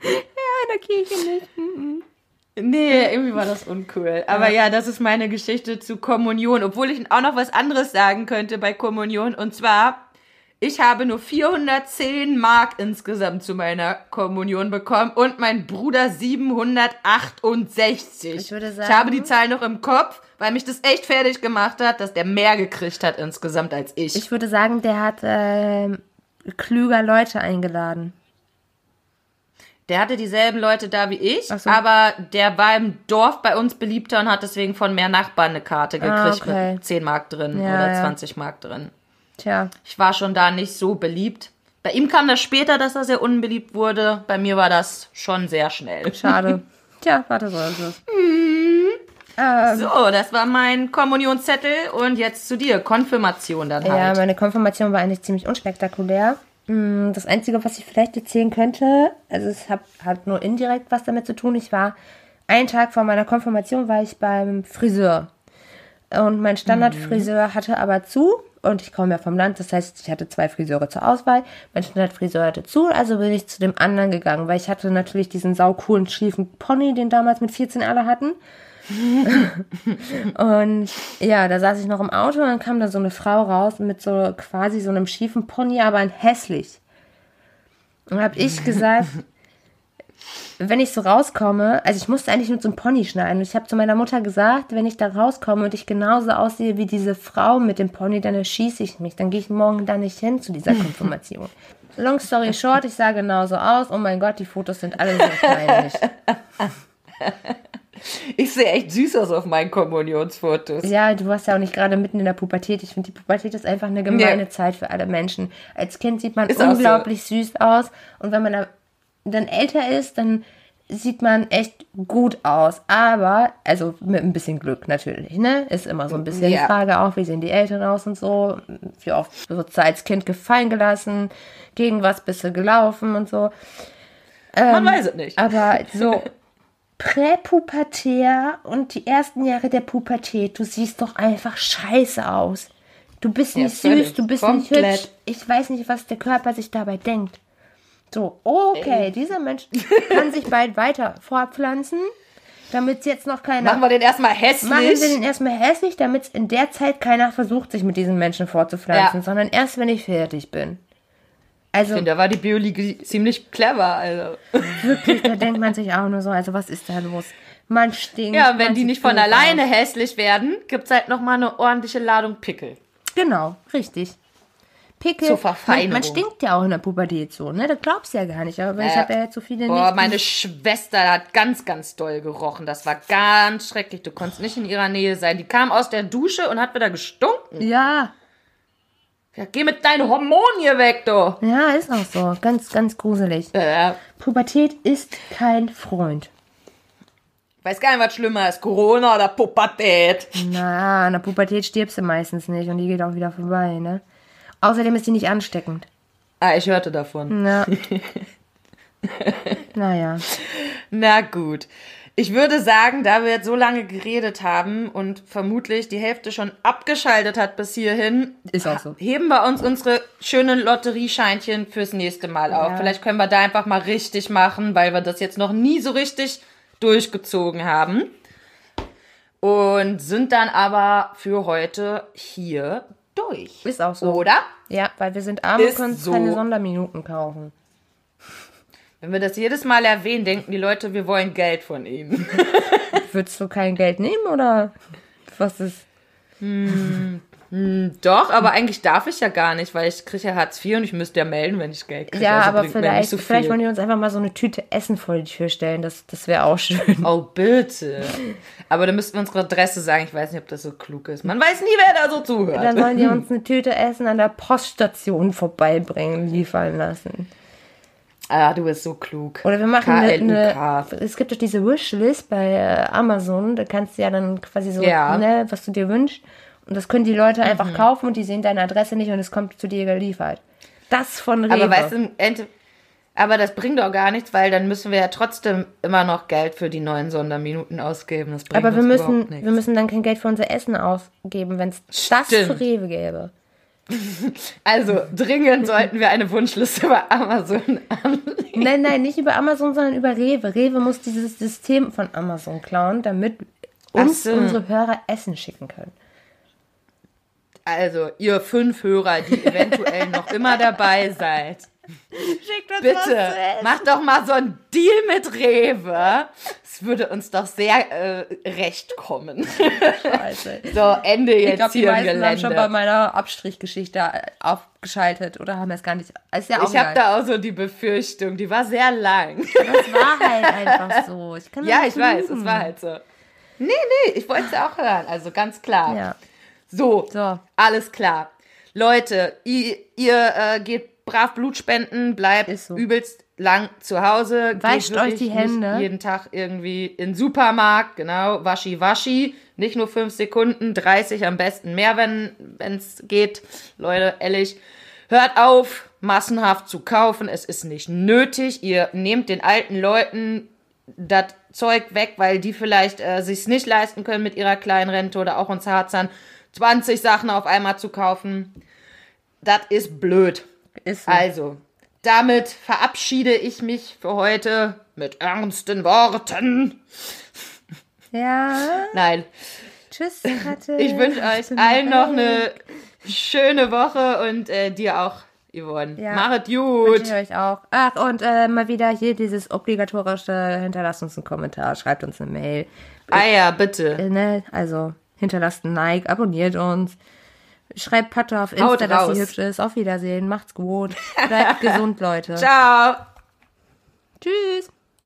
in der Kirche nicht. Nee, irgendwie war das uncool. Aber ja, das ist meine Geschichte zu Kommunion. Obwohl ich auch noch was anderes sagen könnte bei Kommunion. Und zwar, ich habe nur 410 Mark insgesamt zu meiner Kommunion bekommen und mein Bruder 768. Ich würde ich sagen- habe die Zahl noch im Kopf, weil mich das echt fertig gemacht hat, dass der mehr gekriegt hat insgesamt als ich. Ich würde sagen, der hat ähm, klüger Leute eingeladen. Der hatte dieselben Leute da wie ich, so. aber der war im Dorf bei uns beliebter und hat deswegen von mehr Nachbarn eine Karte gekriegt Ah, okay. mit 10 Mark drin Ja, oder ja. 20 Mark drin. Tja, Ich war schon da nicht so beliebt. Bei ihm kam das später, dass er sehr unbeliebt wurde. Bei mir war das schon sehr schnell. schade. Tja, warte, so ist es. So, das war mein Kommunionszettel und jetzt zu dir. Konfirmation dann Ja, halt. meine Konfirmation war eigentlich ziemlich unspektakulär. Mm, Das Einzige, was ich vielleicht erzählen könnte, also es hat, hat nur indirekt was damit zu tun. Ich war einen Tag vor meiner Konfirmation war ich beim Friseur. Und mein Standardfriseur hatte aber zu. Und ich komme ja vom Land, das heißt, ich hatte zwei Friseure zur Auswahl. Mein Standardfriseur hatte zu, also bin ich zu dem anderen gegangen, weil ich hatte natürlich diesen saucoolen, schiefen Pony, den damals mit 14 alle hatten. und ja, da saß ich noch im Auto und dann kam da so eine Frau raus mit so quasi so einem schiefen Pony, aber ein hässlich. Und habe ich gesagt, wenn ich so rauskomme, also ich musste eigentlich nur so ein Pony schneiden. Und ich habe zu meiner Mutter gesagt, wenn ich da rauskomme und ich genauso aussehe wie diese Frau mit dem Pony, dann erschieße ich mich. Dann gehe ich morgen da nicht hin zu dieser Konfirmation. Long story short, ich sah genauso aus. Oh mein Gott, die Fotos sind alle so peinlich. Ich sehe echt süß aus auf meinen Kommunionsfotos. Ja, du warst ja auch nicht gerade mitten in der Pubertät. Ich finde, die Pubertät ist einfach eine gemeine Ja. Zeit für alle Menschen. Als Kind sieht man Ist auch so. unglaublich süß aus. Und wenn man da- dann älter ist, dann sieht man echt gut aus. Aber, also mit ein bisschen Glück natürlich, ne? Ist immer so ein bisschen Ja. die Frage auch, wie sehen die Eltern aus und so. Wie oft wird du als Kind gefallen gelassen? Gegen was bist du gelaufen und so. Man weiß es nicht. Aber so präpubertär und die ersten Jahre der Pubertät, du siehst doch einfach scheiße aus. Du bist Ja, nicht völlig. süß, du bist nicht Komplett. hübsch. Ich weiß nicht, was der Körper sich dabei denkt. So, okay, dieser Mensch kann sich bald weiter fortpflanzen, damit jetzt noch keiner. Machen wir den erstmal hässlich. Machen wir den erstmal hässlich, damit in der Zeit keiner versucht, sich mit diesen Menschen fortzupflanzen, Ja. sondern erst, wenn ich fertig bin. Also Ich finde, da war die Biologie ziemlich clever. Also. wirklich, da denkt man sich auch nur so, also was ist da los? Man stinkt. Ja, und wenn die nicht von alleine hässlich werden, gibt es halt nochmal eine ordentliche Ladung Pickel. Genau, richtig. Pickel. Zur Verfeinerung. Man, man stinkt ja auch in der Pubertät so, ne? Das glaubst du ja gar nicht. Aber ich Ja. habe ja jetzt so viele Boah, nicht. meine Schwester hat ganz, ganz doll gerochen. Das war ganz schrecklich. Du konntest nicht in ihrer Nähe sein. Die kam aus der Dusche und hat wieder gestunken. Ja, Ja, geh mit deinen Hormonen hier weg, du. ja, ist auch so. Ganz, ganz gruselig. Äh, Pubertät ist kein Freund. weiß gar nicht, was schlimmer ist. Corona oder Pubertät. Na, in der Pubertät stirbst du meistens nicht und die geht auch wieder vorbei, ne? Außerdem ist die nicht ansteckend. Ah, ich hörte davon. Na. naja. Na gut. Ich würde sagen, da wir jetzt so lange geredet haben und vermutlich die Hälfte schon abgeschaltet hat bis hierhin, Ist auch so. heben wir uns unsere schönen Lotteriescheinchen fürs nächste Mal auf. Ja. Vielleicht können wir da einfach mal richtig machen, weil wir das jetzt noch nie so richtig durchgezogen haben. Und sind dann aber für heute hier durch. Ist auch so. Oder? Ja, weil wir sind arm und können so. keine Sonderminuten kaufen. Wenn wir das jedes Mal erwähnen, denken die Leute, wir wollen Geld von ihnen. Würdest du kein Geld nehmen oder was ist? Doch, aber eigentlich darf ich ja gar nicht, weil ich kriege ja Hartz IV und ich müsste ja melden, wenn ich Geld kriege. Ja, Also aber vielleicht, so vielleicht viel. wollen die uns einfach mal so eine Tüte Essen vor die Tür stellen. Das, das wäre auch schön. Oh, bitte. Aber da müssten wir unsere Adresse sagen. Ich weiß nicht, ob das so klug ist. Man weiß nie, wer da so zuhört. Dann sollen die uns eine Tüte Essen an der Poststation vorbeibringen, liefern lassen. ah, du bist so klug. Oder wir machen eine, eine. Es gibt doch diese Wishlist bei äh, Amazon. Da kannst du ja dann quasi so, Ja. Ne, was du dir wünschst. Und das können die Leute einfach kaufen und die sehen deine Adresse nicht und es kommt zu dir geliefert. Das von Rewe. Aber weißt du, aber das bringt doch gar nichts, weil dann müssen wir ja trotzdem immer noch Geld für die neuen Sonderminuten ausgeben. Das bringt Aber wir müssen, wir müssen dann kein Geld für unser Essen ausgeben, wenn es das für Rewe gäbe. Also, dringend sollten wir eine Wunschliste bei Amazon anlegen. Nein, nein, nicht über Amazon, sondern über Rewe. Rewe muss dieses System von Amazon klauen, damit uns so. unsere Hörer Essen schicken können. Also, ihr fünf Hörer, die eventuell noch immer dabei seid. Schickt uns Bitte, macht doch mal so einen Deal mit Rewe. Es würde uns doch sehr äh, recht kommen. Scheiße. So, Ende jetzt Ich glaube, die hier im meisten haben schon bei meiner Abstrichgeschichte äh, aufgeschaltet oder haben es gar nicht. Ist ja auch ich habe da auch so die Befürchtung, die war sehr lang. Das war halt einfach so. Ich ja, ich nicht weiß, lügen. es war halt so. Nee, nee, ich wollte es ja auch hören. Also ganz klar. Ja. So, So. alles klar. Leute, ihr, ihr äh, geht brav Blut spenden, bleibt so. übelst lang zu Hause. Geht Wascht euch die Hände. Jeden Tag irgendwie in den Supermarkt, genau, waschi waschi. Nicht nur fünf Sekunden, 30 am besten mehr, wenn es geht. Leute, ehrlich, hört auf, massenhaft zu kaufen. Es ist nicht nötig. Ihr nehmt den alten Leuten das Zeug weg, weil die vielleicht äh, sich's nicht leisten können mit ihrer kleinen Rente oder auch uns Harzern 20 Sachen auf einmal zu kaufen. Das ist blöd. Ist so. Also, damit verabschiede ich mich für heute mit ernsten Worten. Ja. Nein, Tschüss, Katze. ich wünsche euch allen noch eine schöne Woche und äh, dir auch, Yvonne. Ja. Machet Wünsche gut. ich euch auch. Ach, und äh, mal wieder hier dieses obligatorische, hinterlasst uns einen Kommentar, schreibt uns eine Mail. Ah ja, bitte. Äh, ne? Also, hinterlasst ein Like, abonniert uns. Schreibt Patte auf Insta, dass sie hübsch ist. Auf Wiedersehen. Macht's gut. Bleibt gesund, Leute. Ciao. Tschüss.